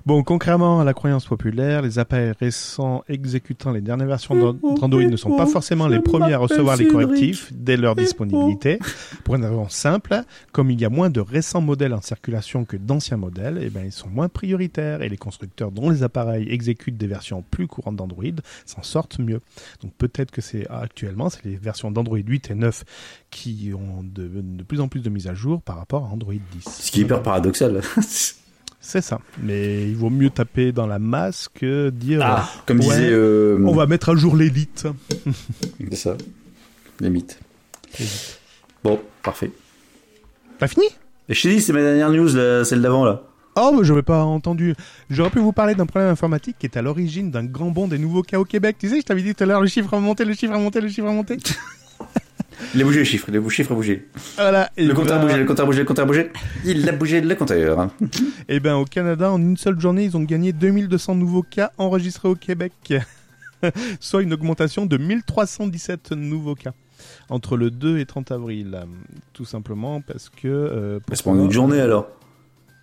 Speaker 1: Bon, contrairement à la croyance populaire, les appareils récents exécutant les dernières versions d'An- d'Android ne sont pas forcément les premiers à recevoir les correctifs dès leur disponibilité. Pour une raison simple, comme il y a moins de récents modèles en circulation que d'anciens modèles, eh ben, ils sont moins prioritaires et les constructeurs dont les appareils exécutent des versions plus courantes d'Android s'en sortent mieux. Donc peut-être que c'est actuellement, c'est les versions d'Android 8 et 9 qui ont de, de plus en plus de mises à jour par rapport à Android 10.
Speaker 2: Ce qui est hyper paradoxal.
Speaker 1: C'est ça. Mais il vaut mieux taper dans la masse que dire
Speaker 2: Ah, comme
Speaker 1: Ouais,
Speaker 2: disait. euh,
Speaker 1: on va mettre à jour l'élite.
Speaker 2: C'est ça. Les mythes. Bon, parfait.
Speaker 1: T'as fini?
Speaker 2: Et je t'ai dit, c'est ma dernière news, là, celle d'avant, là.
Speaker 1: Oh, mais j'avais pas entendu. J'aurais pu vous parler d'un problème informatique qui est à l'origine d'un grand bond des nouveaux cas au Québec. Tu sais, je t'avais dit tout à l'heure, le chiffre a monté, le chiffre a monté, le chiffre a monté.
Speaker 2: Il a bougé le chiffre, le chiffre a bougé.
Speaker 1: Voilà.
Speaker 2: Le compteur a bougé, le compteur a bougé, le compteur a bougé. Il a bougé le compteur.
Speaker 1: Et ben au Canada, en une seule journée, ils ont gagné 2200 nouveaux cas enregistrés au Québec, soit une augmentation de 1317 nouveaux cas entre le 2 et 30 avril, tout simplement parce que. euh,
Speaker 2: C'est pendant une journée alors.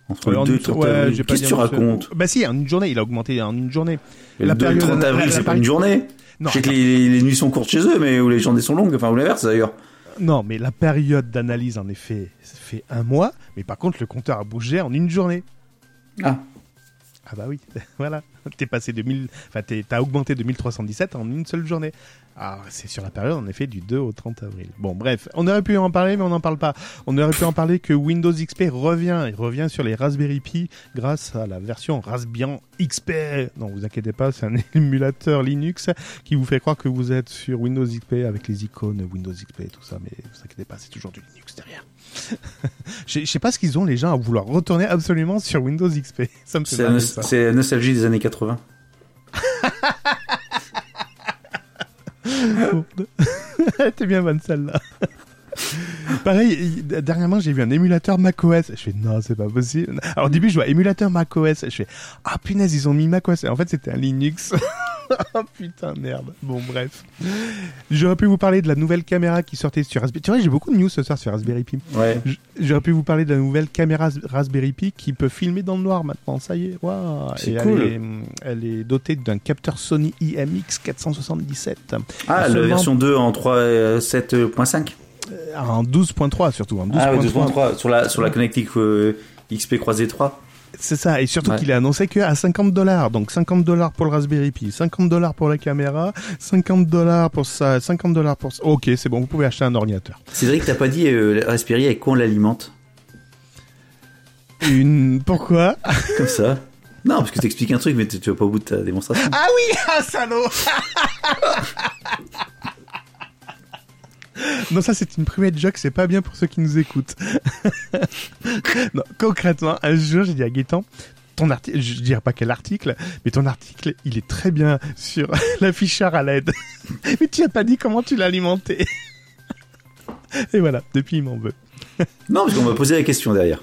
Speaker 2: Entre
Speaker 1: Ouais, en
Speaker 2: le 2 et
Speaker 1: une-
Speaker 2: 30
Speaker 1: ouais,
Speaker 2: Qu'est-ce que tu racontes
Speaker 1: Bah si, en une journée, il a augmenté en une journée. La
Speaker 2: 2 et le
Speaker 1: période-
Speaker 2: 30 avril, c'est pas une journée.
Speaker 1: Non,
Speaker 2: Je sais que les, les nuits sont courtes chez eux, mais où les journées sont longues, enfin, ou l'inverse d'ailleurs.
Speaker 1: Non, mais la période d'analyse, en effet, ça fait un mois. Mais par contre, le compteur a bougé en une journée.
Speaker 2: Ah.
Speaker 1: Ah bah oui, voilà. T'es passé de 1000... Enfin, t'as augmenté de 1317 en une seule journée. Ah, c'est sur la période, en effet, du 2 au 30 avril. Bon, bref, on aurait pu en parler, mais on n'en parle pas. On aurait pu en parler que Windows XP revient. Il revient sur les Raspberry Pi grâce à la version Raspbian XP. Non, vous inquiétez pas, c'est un émulateur Linux qui vous fait croire que vous êtes sur Windows XP avec les icônes Windows XP et tout ça, mais vous inquiétez pas, c'est toujours du Linux derrière. Je sais pas ce qu'ils ont les gens à vouloir retourner absolument sur Windows XP. Ça me fait
Speaker 2: c'est la nostalgie des années 80.
Speaker 1: T'es bien bonne celle-là. Pareil, il- dernièrement j'ai vu un émulateur macOS. Je fais non, c'est pas possible. Alors au début je vois émulateur macOS. Je fais ah punaise ils ont mis macOS. Et en fait c'était un Linux. oh putain merde. Bon bref. J'aurais pu vous parler de la nouvelle caméra qui sortait sur Raspberry. Tu vois j'ai beaucoup de news ce soir sur Raspberry Pi.
Speaker 2: Ouais.
Speaker 1: J'aurais pu vous parler de la nouvelle caméra Raspberry Pi qui peut filmer dans le noir maintenant. Ça y est, waouh.
Speaker 2: C'est cool.
Speaker 1: Elle est, elle est dotée d'un capteur Sony IMX 477.
Speaker 2: Ah, la version 2 en 3.7.5
Speaker 1: En 12.3 surtout. En 12.3.
Speaker 2: Ah, oui, 2.3 sur la, sur la connectique euh, XP croisée 3.
Speaker 1: C'est ça, et surtout
Speaker 2: Ouais.
Speaker 1: qu'il a annoncé que à 50 dollars, donc 50 dollars pour le Raspberry Pi, 50 dollars pour la caméra, 50 dollars pour ça, 50 dollars pour ça. Ok, c'est bon, vous pouvez acheter un ordinateur.
Speaker 2: Cédric, t'as pas dit euh, Raspberry avec quoi on l'alimente?
Speaker 1: Une, pourquoi?
Speaker 2: Comme ça Non, parce que t'expliques un truc, mais tu tu vas pas au bout de ta démonstration.
Speaker 1: Ah oui, ah salaud Non, ça c'est une private joke, c'est pas bien pour ceux qui nous écoutent. non, concrètement, un jour j'ai dit à Gaëtan, ton article, je dirais pas quel article, mais ton article, il est très bien sur l'afficheur à LED. mais tu as pas dit comment tu l'as alimenté. Et voilà, depuis il m'en veut.
Speaker 2: Non, parce qu'on m'a posé la question derrière.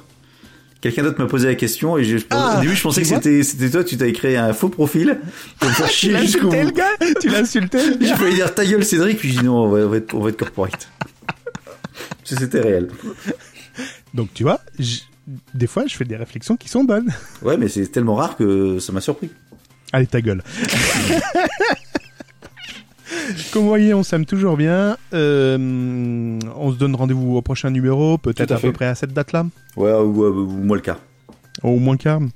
Speaker 2: Quelqu'un d'autre m'a posé la question et je, je-
Speaker 1: Ah,
Speaker 2: au début je pensais que c'était c'était toi, tu t'avais créé un faux profil pour me faire
Speaker 1: Tu
Speaker 2: chier jusqu'au bout.
Speaker 1: le gars Tu l'as insulté le
Speaker 2: J'ai
Speaker 1: gars
Speaker 2: failli dire ta gueule Cédric, puis j'ai dit non, on va, on va être, on va être corporate. Parce que c'était réel.
Speaker 1: Donc tu vois, des fois je fais des réflexions qui sont bonnes.
Speaker 2: Ouais, mais c'est tellement rare que ça m'a surpris.
Speaker 1: Allez, ta gueule. Comme vous voyez, on s'aime toujours bien. Euh, on se donne rendez-vous au prochain numéro, peut-être
Speaker 2: à
Speaker 1: à, peu près à cette date-là.
Speaker 2: Ouais, ou, ou- ou moi le cas.
Speaker 1: Au moins quart.
Speaker 2: Mm.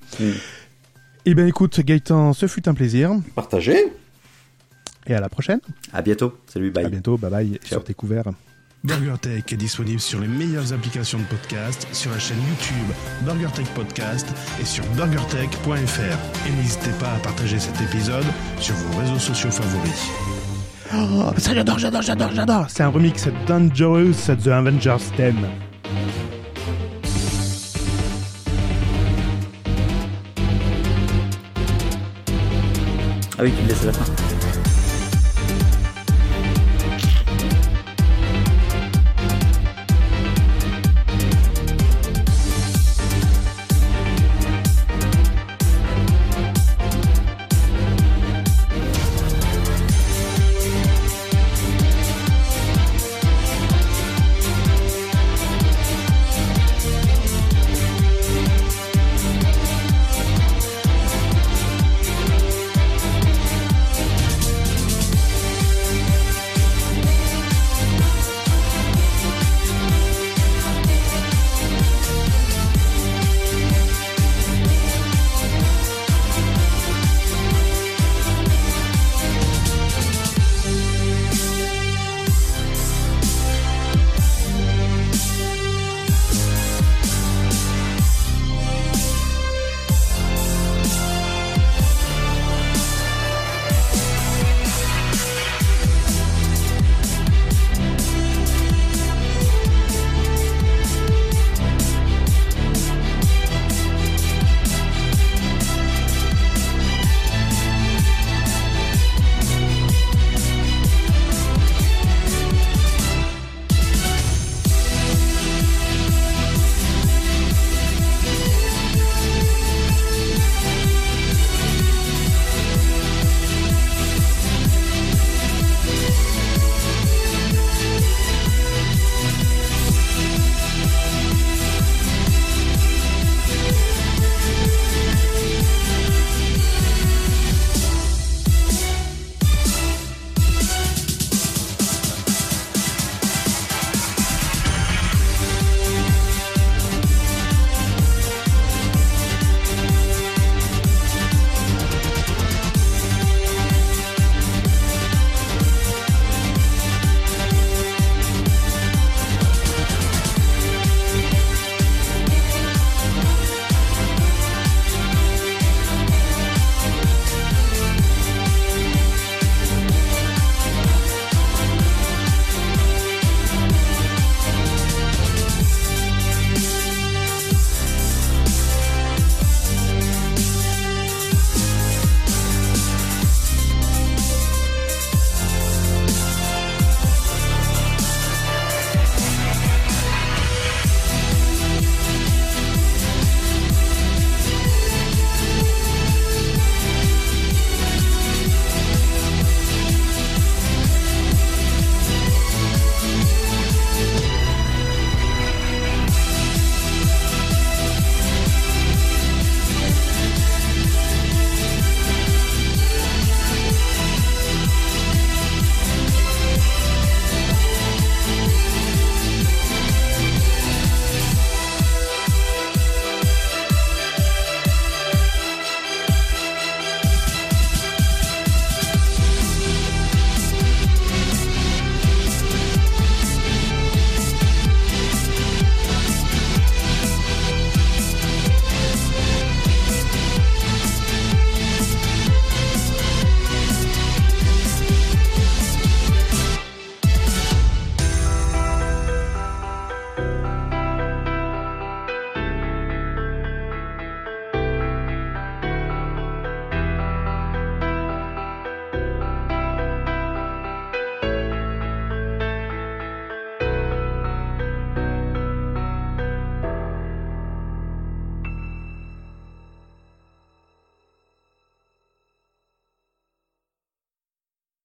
Speaker 1: Eh bien écoute, Gaëtan, ce fut un plaisir.
Speaker 2: Partagez.
Speaker 1: Et à la prochaine.
Speaker 2: À bientôt. Salut, bye.
Speaker 1: À bientôt, bye bye, sur tes couverts.
Speaker 8: BurgerTech est disponible sur les meilleures applications de podcast, sur la chaîne YouTube BurgerTech Podcast et sur burgertech.fr. Et n'hésitez pas à partager cet épisode sur vos réseaux sociaux favoris.
Speaker 1: Oh, ça j'adore, j'adore, j'adore, j'adore. C'est un remix Dangerous The Avengers Theme.
Speaker 2: Ah oui, tu me laisses à la fin.